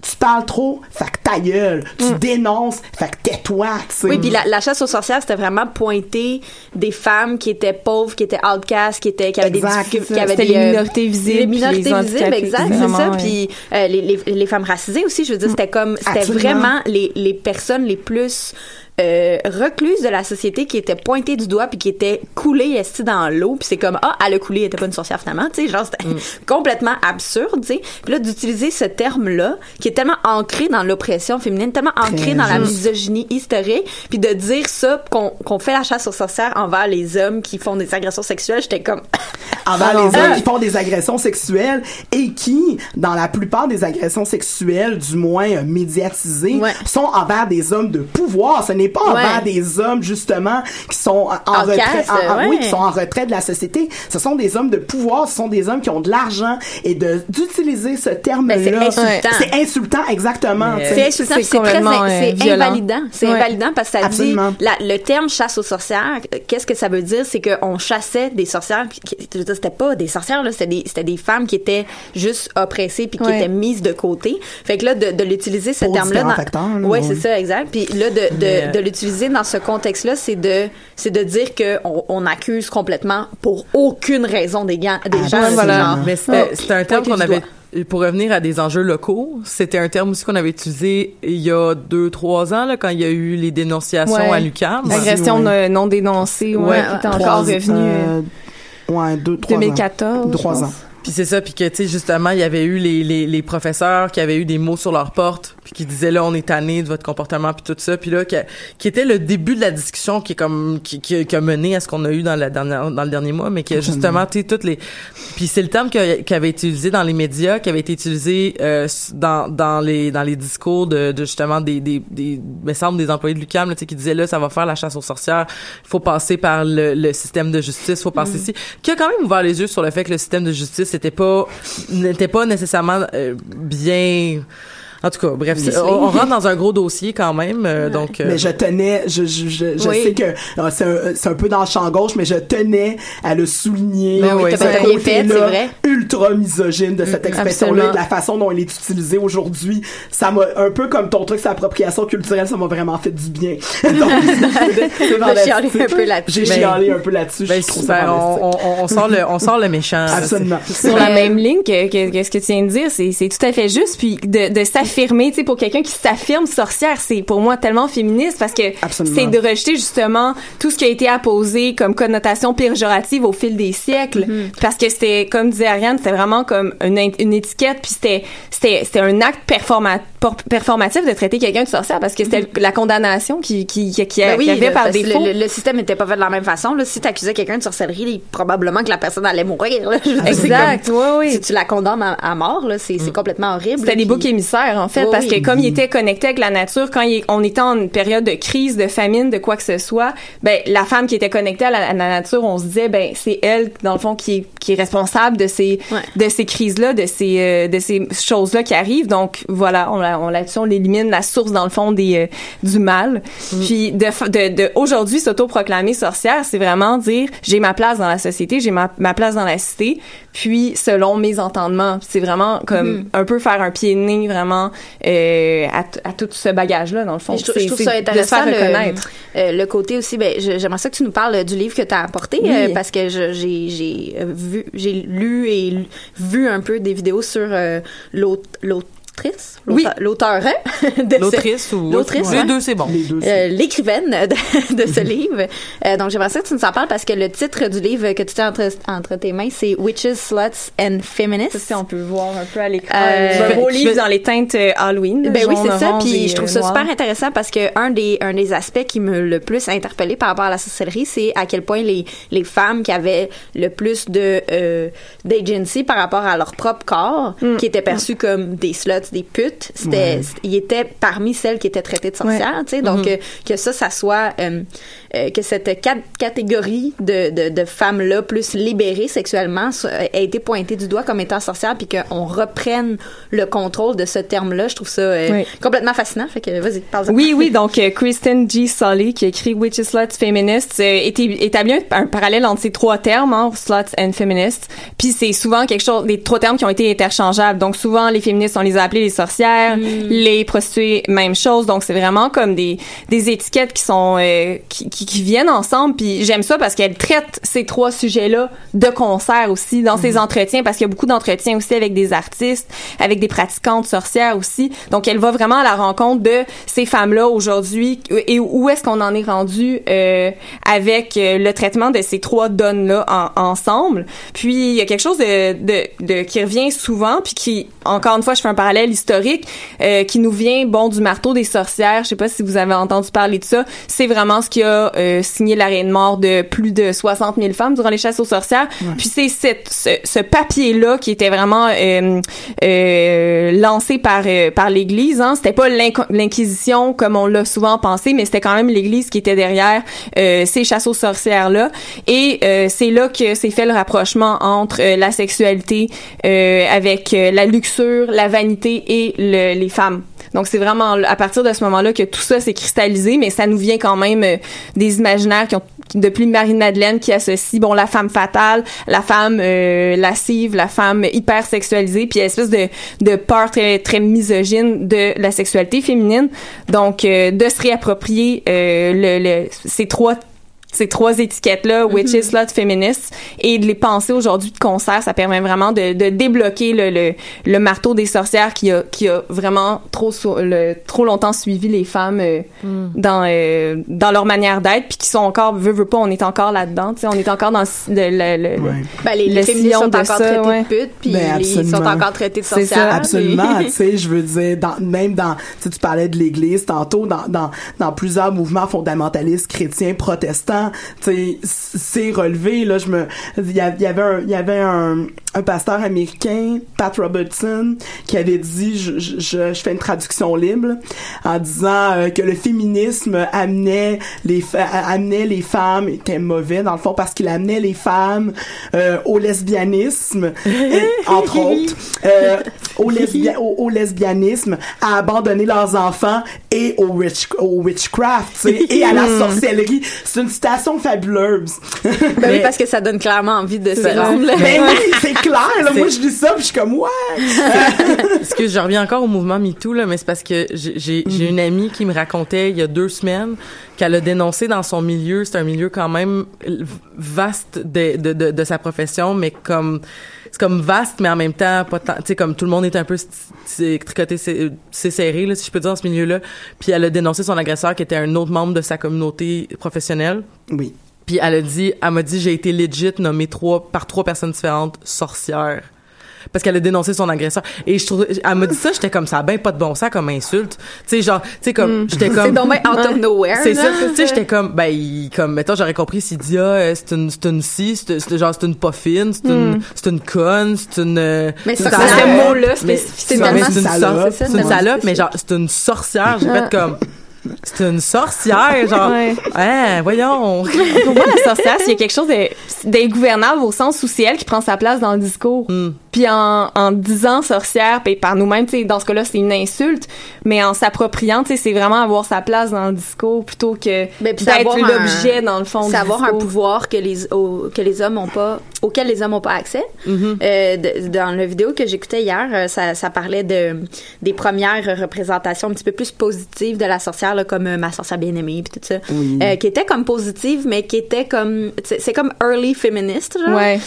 tu parles trop, fait que ta gueule, tu dénonces, fait que tais-toi, tu sais. Oui, puis la, la chasse aux sorcières, c'était vraiment pointer des femmes qui étaient pauvres, qui étaient outcasts, qui étaient qui avaient Exact, des difficultés, qui avaient des les euh, minorités visibles, les minorités les visibles, exact, c'est ça. Puis euh, les, les, les femmes racisées aussi, je veux dire, c'était comme c'était vraiment les, les personnes les plus euh, recluses de la société qui étaient pointées du doigt puis qui étaient coulées esti dans l'eau puis c'est comme ah elle a coulé elle était pas une sorcière finalement tu sais genre c'était complètement absurde tu sais puis là d'utiliser ce terme là qui est tellement ancré dans l'oppression féminine tellement ancré dans la misogynie historique puis de dire ça qu'on qu'on fait la chasse aux sorcières envers les hommes qui font des agressions sexuelles j'étais comme envers Ah les hommes Ah. qui font des agressions sexuelles et qui, dans la plupart des agressions sexuelles, du moins euh, médiatisées, Ouais. sont envers des hommes de pouvoir. Ce n'est pas Ouais. envers des hommes, justement, qui sont en, retrait, casse, en- en- ouais. oui, qui sont en retrait de la société. Ce sont des hommes de pouvoir, ce sont des hommes qui ont de l'argent et de, d'utiliser ce terme-là. Ben, c'est insultant. C'est insultant, exactement. C'est insultant, c'est très, euh, c'est violent. invalidant. C'est Ouais. invalidant parce que ça Absolument. dit, la- le terme chasse aux sorcières, euh, qu'est-ce que ça veut dire? C'est qu'on chassait des sorcières, c'était pas des sorcières, là, c'était des, c'était des femmes qui étaient juste oppressées puis qui Ouais. étaient mises de côté. Fait que là, de, de l'utiliser ce terme-là. ouais, ouais. c'est ça, exact. Puis là, de, de, euh, de l'utiliser dans ce contexte-là, c'est de, c'est de dire qu'on on accuse complètement pour aucune raison des, gants, des gens. Absolument. c'est genre, Mais c'était c'était un terme qu'on avait, pour revenir à des enjeux locaux, c'était un terme aussi qu'on avait utilisé il y a deux, trois ans, là, quand il y a eu les dénonciations Ouais. à l'UQAM. Agression Ouais. non- non dénoncée, ouais, Ouais, qui est encore revenu euh, ouais, deux, trois ans. 2014. je Trois ans. Puis c'est ça, puis que, tu sais, justement, il y avait eu les, les, les professeurs qui avaient eu des mots sur leur porte, puis qui disaient, là, on est tanné de votre comportement, puis tout ça. Puis là, qui, qui était le début de la discussion qui est comme, qui, qui, qui a mené à ce qu'on a eu dans, la dernière, dans le dernier mois, mais qui a justement, tu sais, toutes les... Puis c'est le terme qui, avait été utilisé dans les médias, qui avait été utilisé euh, dans, dans, les, dans les discours de, de justement des, des, des, me semble, des employés de l'UQAM, tu sais, qui disaient, là, ça va faire la chasse aux sorcières, il faut passer par le, le système de justice, faut passer ici. Qui a quand même ouvert les yeux sur le fait que le système de justice n'était pas, n'était pas nécessairement euh, bien... En tout cas, bref, c'est- on, on rentre dans un gros dossier quand même, euh, donc... euh, Mais je tenais, je, je, je, je Oui. sais que euh, c'est un, c'est un peu dans le champ gauche, mais je tenais à le souligner. Ben oui, ce côté-là c'est vrai. ultra misogyne de cette expression-là, absolument. de la façon dont elle est utilisée aujourd'hui. Ça m'a, un peu comme ton truc, c'est appropriation culturelle, ça m'a vraiment fait du bien. Donc, c'est T'as chialé un peu là-dessus. J'ai Ben, chialé un peu là-dessus. ben, je trouve ça super, on, on, on sort le, on sort le méchant. Absolument. sur la même ligne que, que, que ce que tu viens de dire, c'est, c'est tout à fait juste. Puis de, de s'affirmer, tu sais, pour quelqu'un qui s'affirme sorcière, c'est pour moi tellement féministe parce que c'est de rejeter justement tout ce qui a été apposé comme connotation péjorative au fil des siècles. Parce que c'était, comme disait Ariane, c'était vraiment comme une, étiquette, puis c'était, c'était, c'était un acte performa- performatif de traiter quelqu'un de sorcière parce que c'était la condamnation qui, qui, qui, qui, Ben qui avait là, par défaut. Le, le- le système n'était pas fait de la même façon. Là. Si tu accusais quelqu'un de sorcellerie, il- probablement que la personne allait mourir. Là. Exact, comme- oui, oui. Si tu la condamnes à, à mort, là, c'est, c'est complètement horrible. C'était des boucs émissaires, en fait, Oui, parce oui. que comme il était connecté avec la nature, quand il- on était en une période de crise, de famine, de quoi que ce soit, ben, la femme qui était connectée à la, à la nature, on se disait, ben, c'est elle, dans le fond, qui est, qui est responsable de ces, Ouais. de ces crises-là, de ces, euh, de ces choses-là qui arrivent. Donc, voilà, on, on là-dessus, on élimine la source, dans le fond, des, euh, du mal. Puis, de, de, de aujourd'hui, s'autoproclamer sorcière, c'est vraiment dire, j'ai ma place dans la société, j'ai ma, ma place dans la cité, puis selon mes entendements. C'est vraiment comme un peu faire un pied de nez vraiment euh, à, à tout ce bagage-là, dans le fond. Je, trouve- je ça de se intéressant faire le, euh, le côté aussi. Ben, j'aimerais ça que tu nous parles du livre que tu as apporté Oui. euh, parce que j'ai j'ai euh, vu, j'ai lu et lu- vu un peu des vidéos sur euh, l'aut- l'aut- l'autrice, Oui. l'auteur, de ce- L'autrice ou l'autrice, les deux c'est bon. Euh, l'écrivaine de, de ce livre. Euh, donc, j'aimerais ça que tu nous en parles parce que le titre du livre que tu tiens entre, entre tes mains, c'est Witches, Sluts and Feminists. Si on peut voir un peu à l'écran. Euh, un beau je livre dans les teintes euh, Halloween. Ben oui, c'est ça. Puis je trouve ça noir. super intéressant parce que un des un des aspects qui me le plus interpellé par rapport à la sorcellerie, c'est à quel point les les femmes qui avaient le plus de euh, d'agency par rapport à leur propre corps, Mm. qui étaient perçues comme des sluts, des putes, c'était Ouais. ils étaient parmi celles qui étaient traitées de sorcières, Ouais. tu sais. Donc Mhm. euh, que ça, ça soit euh, euh, que cette cat- catégorie de, de, de femmes-là plus libérées sexuellement so- a été pointée du doigt comme étant sorcières, puis qu'on reprenne le contrôle de ce terme-là, je trouve ça euh, Oui. complètement fascinant. Fait que vas-y, parle Oui, oui, donc euh, Kristen G. Sully, qui écrit Witches, Sluts, Feminists, euh, éta- établit un, un parallèle entre ces trois termes, hein, sluts and feminists. Puis c'est souvent quelque chose, des trois termes qui ont été interchangeables. Donc souvent, les féministes, on les a appelés les sorcières, les prostituées, même chose. Donc c'est vraiment comme des, des étiquettes qui sont euh, qui, qui, qui viennent ensemble. Puis j'aime ça parce qu'elle traite ces trois sujets-là de concert aussi dans ses entretiens, parce qu'il y a beaucoup d'entretiens aussi avec des artistes, avec des pratiquantes sorcières aussi. Donc elle va vraiment à la rencontre de ces femmes-là aujourd'hui et où est-ce qu'on en est rendu euh, avec euh, le traitement de ces trois donnes-là en- ensemble. Puis il y a quelque chose de, de, de qui revient souvent, puis qui, encore une fois, je fais un parallèle historique, euh, qui nous vient, bon, du marteau des sorcières. Je sais pas si vous avez entendu parler de ça. C'est vraiment ce qui a euh, signé l'arrêt de mort de plus de 60 000 femmes durant les chasses aux sorcières. Puis c'est ce, ce papier-là qui était vraiment euh, euh, lancé par euh, par l'Église. Hein. C'était pas l'inquisition comme on l'a souvent pensé, mais c'était quand même l'Église qui était derrière euh, ces chasses aux sorcières là. Et euh, c'est là que s'est fait le rapprochement entre la sexualité euh, avec la luxure, la vanité et le- les femmes. Donc c'est vraiment à partir de ce moment-là que tout ça s'est cristallisé, mais ça nous vient quand même euh, des imaginaires qui ont depuis Marie-Madeleine qui associe bon la femme fatale, la femme euh, lascive, la femme hyper sexualisée, puis espèce de de peur très très misogyne de la sexualité féminine. Donc euh, de se réapproprier ces trois ces trois étiquettes-là, witches, sluts, feminists, et de les penser aujourd'hui de concert, ça permet vraiment de, de débloquer le, le, le marteau des sorcières qui a, qui a vraiment trop, le, trop longtemps suivi les femmes euh, dans, euh, dans leur manière d'être, puis qui sont encore, veut, veut pas, on est encore là-dedans, tu sais, on est encore dans le, le, le, le- Ben, les, le les féministes sont de encore ça, traitées ouais. de putes, puis Ben, ils sont encore traités de C'est sorcières. ça, absolument. tu sais, je veux dire, dans, même dans, tu sais, tu parlais de l'Église tantôt, dans, dans, dans plusieurs mouvements fondamentalistes chrétiens, protestants, c'est relevé. Là, je me, il y avait il y avait un, un pasteur américain, Pat Robertson, qui avait dit, je, je, fais une traduction libre, en disant euh, que le féminisme amenait les, fa- amenait les femmes était mauvais dans le fond parce qu'il amenait les femmes euh, au lesbianisme, et, entre autres, euh, au, lesbia- au, au lesbianisme, à abandonner leurs enfants et au, witch, au witchcraft, tu sais, et à la sorcellerie. C'est une citation fabuleuse. Ben oui, parce que ça donne clairement envie de se rendre. Ben oui, c'est clair. Là, moi, je dis ça, puis je suis comme, ouais. Excuse, je reviens encore au mouvement MeToo, là, mais c'est parce que j'ai j'ai- j'ai une amie qui me racontait il y a deux semaines qu'elle a dénoncé dans son milieu, c'est un milieu quand même vaste de, de, de, de sa profession, mais comme c'est comme vaste, mais en même temps pas tant, tu sais comme tout le monde est un peu tricoté, c'est c'est serré là, si je peux dire dans ce milieu-là. Puis elle a dénoncé son agresseur qui était un autre membre de sa communauté professionnelle. Oui. Puis elle a dit, elle m'a dit j'ai été legit nommée trois par trois personnes différentes sorcières. Parce qu'elle a dénoncé son agresseur. Et je trouve elle m'a dit ça j'étais comme ça a ben pas de bon sens comme insulte. Tu sais genre tu sais comme Mm. j'étais comme C'est donc ben out of nowhere, c'est ça. tu sais j'étais comme ben il- comme mettons j'aurais compris s'il dit ah euh, c'est une c'est une si c'est genre c'est une pas fine c'est une Mm. c'est une conne c'est une euh, Mais c'est ce mot-là, c'est tellement salope, c'est une salope mais genre c'est une sorcière. J'ai Ah. fait comme c'est une sorcière genre Ouais. hein voyons Pour moi, la sorcière, il y a quelque chose d'ingouvernable au sens où c'est elle qui prend sa place dans le discours. Puis en, en disant sorcière, puis par nous-mêmes, tu sais, dans ce cas-là, c'est une insulte, mais en s'appropriant, tu sais, c'est vraiment avoir sa place dans le discours plutôt que d'être savoir l'objet, dans le fond, C'est du un pouvoir que les au- que les hommes ont pas auquel les hommes ont pas accès. Mm-hmm. Euh, de- dans la vidéo que j'écoutais hier, euh, ça, ça parlait de des premières représentations un petit peu plus positives de la sorcière là, comme euh, ma sorcière bien aimée puis tout ça, Oui. euh, qui était comme positive, mais qui était comme, c'est comme early féministe, genre. Ouais.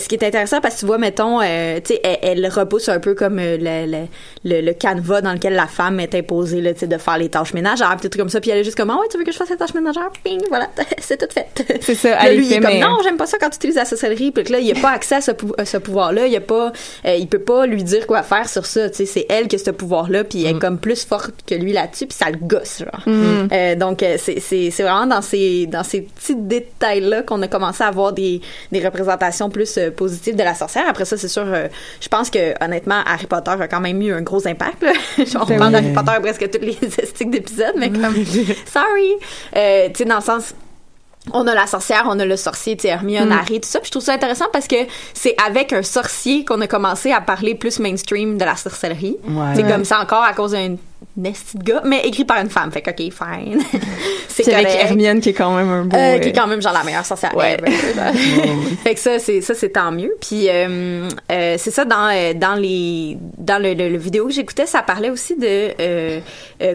Ce qui est intéressant parce que tu vois, mettons, euh, tu sais, elle, elle repousse un peu comme euh, le, le, le, le canevas dans lequel la femme est imposée, là, tu sais, de faire les tâches ménagères, tout comme ça, puis elle est juste comme, ah ouais, tu veux que je fasse les tâches ménagères, ping, voilà, c'est tout fait. C'est ça, Là, elle lui, il est comme, non, j'aime pas ça quand tu utilises la sorcellerie, puis là, il a pas accès à ce, pou- ce pouvoir-là, il a pas, euh, il peut pas lui dire quoi faire sur ça, tu sais, c'est elle qui a ce pouvoir-là, puis elle est comme plus forte que lui là-dessus, puis ça le gosse, genre. Mm. Euh, donc, c'est vraiment dans ces, dans ces petits détails-là qu'on a commencé à avoir des, des représentations plus positives de la sorcière. Après ça, c'est sûr, euh, je pense que, honnêtement, Harry Potter a quand même eu un gros impact, là. On Ben parle oui. d'Harry Potter presque tous les estiques d'épisodes, mais comme, sorry! Euh, tu sais, dans le sens, on a la sorcière, on a le sorcier, tu sais, Hermione, Mm. Harry, tout ça. Puis je trouve ça intéressant parce que c'est avec un sorcier qu'on a commencé à parler plus mainstream de la sorcellerie. C'est Ouais. comme ça encore à cause d'un nasty de gars, mais écrit par une femme. Fait que, OK, fine. c'est avec. Hermione qui est quand même un beau. Euh, qui est quand même genre la meilleure sorcière Ouais. fait que ça c'est ça c'est tant mieux puis euh, euh, c'est ça dans dans les dans le, le- le vidéo que j'écoutais ça parlait aussi de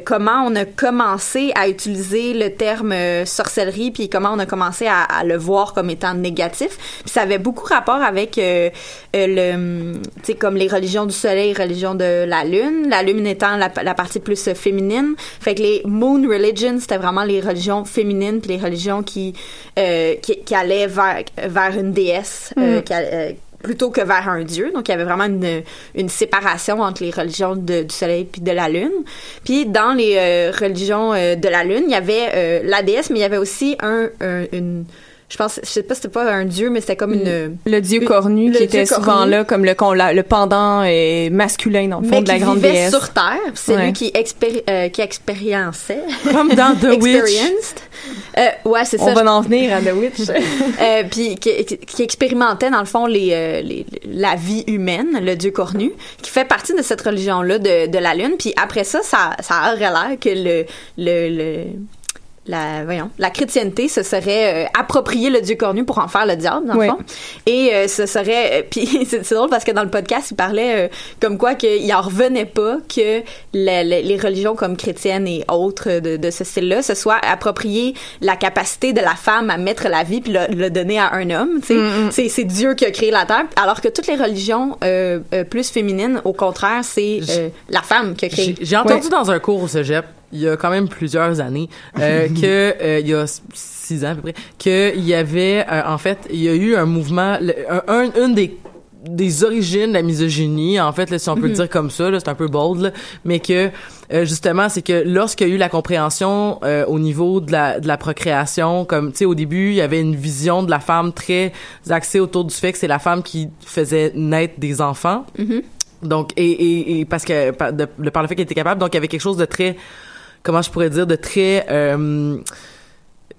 comment on a commencé à utiliser le terme sorcellerie puis comment on a commencé à, à le voir comme étant négatif puis ça avait beaucoup rapport avec le tu sais comme les religions du soleil religions de la lune la lune étant la, la partie plus euh, féminine fait que les moon religions c'était vraiment les religions féminines puis les religions qui euh, qui, qui allaient vers vers une déesse euh, Mm. qui plutôt que vers un dieu. Donc, il y avait vraiment une, une séparation entre les religions de- du soleil puis de la lune. Puis, dans les euh, religions euh, de la lune, il y avait euh, la déesse, mais il y avait aussi un, un- une... Je pense, je sais pas, c'était pas un dieu, mais c'était comme une... Le dieu une- cornu le qui était souvent là comme le, le pendant euh, masculin dans le fond mais de la grande déesse. sur Terre. C'est Ouais. lui qui, expéri- euh, qui expériençait. Comme dans The Witch. Experienced. Euh, ouais, c'est ça. On va en venir à The Witch. Euh, puis qui, expérimentait dans le fond les, euh, les- la vie humaine, le dieu cornu, qui fait partie de cette religion-là de, de la lune. Puis après ça, ça, ça aurait l'air que le, le, le la voyons la chrétienté se serait euh, approprié le dieu cornu pour en faire le diable dans le fond. Et euh, ce serait euh, puis c'est drôle parce que dans le podcast il parlait euh, comme quoi qu'il en revenait pas que la- la- les religions comme chrétiennes et autres de, de ce style-là se soient approprié la capacité de la femme à mettre la vie puis le, le donner à un homme tu sais. Mm, c'est c'est Dieu qui a créé la terre alors que toutes les religions euh, euh, plus féminines au contraire c'est euh, la femme qui a créé. J'ai j'ai entendu dans un cours au cégep, il y a quand même plusieurs années, euh, que euh, il y a six ans à peu près, qu'il y avait, euh, en fait, il y a eu un mouvement, le- un, un- une des des origines de la misogynie, en fait, là, si on peut le Mhm. dire comme ça, c'est un peu bold, là, mais que euh, justement, c'est que lorsqu'il y a eu la compréhension euh, au niveau de la, de la procréation, comme tu sais, au début, il y avait une vision de la femme très axée autour du fait que c'est la femme qui faisait naître des enfants. Mhm. Donc, et, et, et parce que de par le fait qu'elle était capable, donc il y avait quelque chose de très, comment je pourrais dire, de très, euh,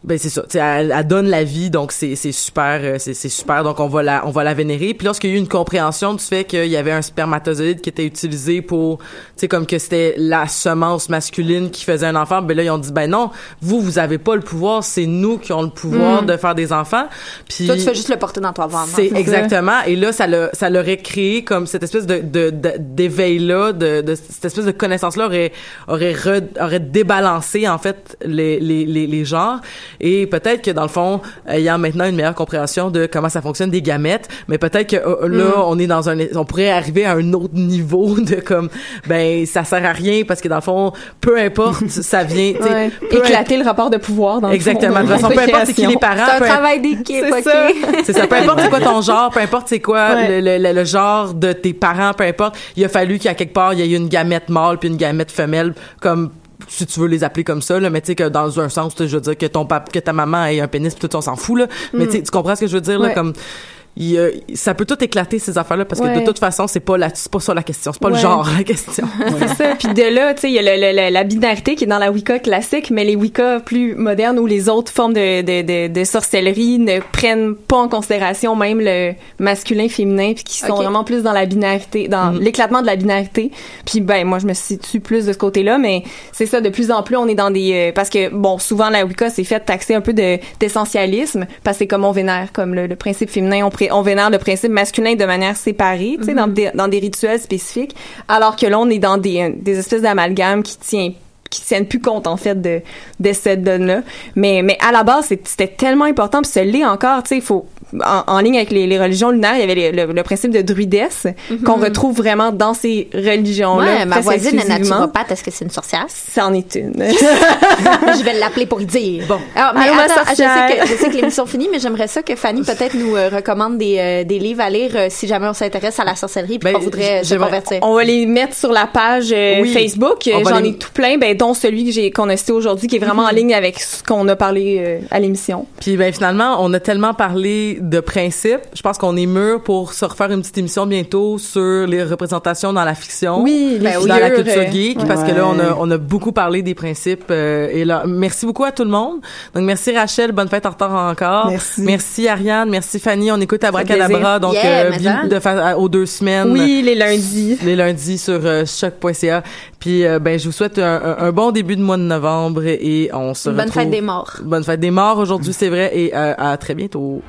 ben c'est ça, elle, elle donne la vie, donc c'est c'est super, euh, c'est c'est super, donc on va la on va la vénérer. Puis lorsqu'il y a eu une compréhension du fait qu'il y avait un spermatozoïde qui était utilisé pour, tu sais, comme que c'était la semence masculine qui faisait un enfant, ben là ils ont dit ben non, vous vous avez pas le pouvoir, c'est nous qui avons le pouvoir Mm. de faire des enfants. Puis toi tu fais juste le porter dans ton ventre c'est exactement. Et là, ça l'a, ça l'aurait créé comme cette espèce de, de, de- d'éveil là, de, de cette espèce de connaissance là aurait, aurait, re- aurait débalancé en fait les, les, les, les genres. Et peut-être que dans le fond, ayant maintenant une meilleure compréhension de comment ça fonctionne des gamètes, mais peut-être que euh, là, Mm. on est dans un, on pourrait arriver à un autre niveau de comme, ben ça sert à rien parce que dans le fond, peu importe, ça vient, Ouais. Éclater le rapport de pouvoir dans le Exactement. fond, De toute façon, peu importe c'est qui les parents. c'est un peu travail d'équipe C'est ça. c'est ça. Peu importe c'est quoi ton genre, peu importe c'est quoi Ouais. le, le, le- le genre de tes parents, peu importe. Il a fallu qu'à quelque part il y ait une gamète mâle puis une gamète femelle, comme si tu veux les appeler comme ça là mais tu sais que dans un sens je veux dire que ton pap que ta maman ait un pénis puis tout ça, on s'en fout là mais Mm. tu comprends ce que je veux dire là Ouais. comme il y a- ça peut tout éclater ces affaires là parce que de toute façon c'est pas la c'est pas ça la question c'est pas le genre la question C'est ça. Puis de là, tu sais, il y a le- le- le- la binarité qui est dans la Wicca classique, mais les Wicca plus modernes ou les autres formes de, de, de, de sorcellerie ne prennent pas en considération même le masculin, féminin, puis qui sont vraiment plus dans la binarité, dans Mhm. l'éclatement de la binarité. Puis ben, moi, je me situe plus de ce côté-là, mais c'est ça. De plus en plus, on est dans des euh, parce que bon, souvent la Wicca c'est fait taxer un peu de d'essentialisme parce que c'est comme on vénère comme le, le principe féminin, on, on vénère le principe masculin de manière séparée, tu sais, dans des dans des rituels spécifiques, alors que là on est dans des des espèces d'amalgames qui tient qui tiennent plus compte en fait de de cette donne là mais mais à la base c'était tellement important puis ça l'est encore tu sais il faut en, en ligne avec les, les religions lunaires il y avait les- le, le principe de druidesse qu'on retrouve vraiment dans ces religions là Ouais, ma voisine est naturopathe. Est-ce que c'est une sorcière? c'en est une je vais l'appeler pour y dire. Bon. Alors, mais Allô, ma attends, je sais que, je sais que l'émission finit, mais j'aimerais ça que Fanny peut-être nous euh, recommande des, euh, des livres à lire euh, si jamais on s'intéresse à la sorcellerie puis Ben, qu'on voudrait se convertir. On va les mettre sur la page euh, Oui. Facebook. J'en les- ai tout plein, ben, dont celui que j'ai qu'on a cité aujourd'hui, qui est vraiment en ligne avec ce qu'on a parlé euh, à l'émission. Puis ben finalement, on a tellement parlé de principes. Je pense qu'on est mûr pour se refaire une petite émission bientôt sur les représentations dans la fiction. Oui, les dans la culture euh, geek, parce que là on a on a beaucoup parlé des principes euh, et là merci beaucoup à tout le monde. Donc merci Rachel, bonne fête en retard encore. Merci. Merci Ariane, merci Fanny, on écoute Abracadabra donc Yeah, euh, de aux deux semaines. Oui, les lundis. les lundis sur euh, choc.ca. Puis euh, ben je vous souhaite un, bon début de mois de novembre et on se Bonne retrouve fête des morts. Bonne fête des morts aujourd'hui, c'est vrai et à très bientôt.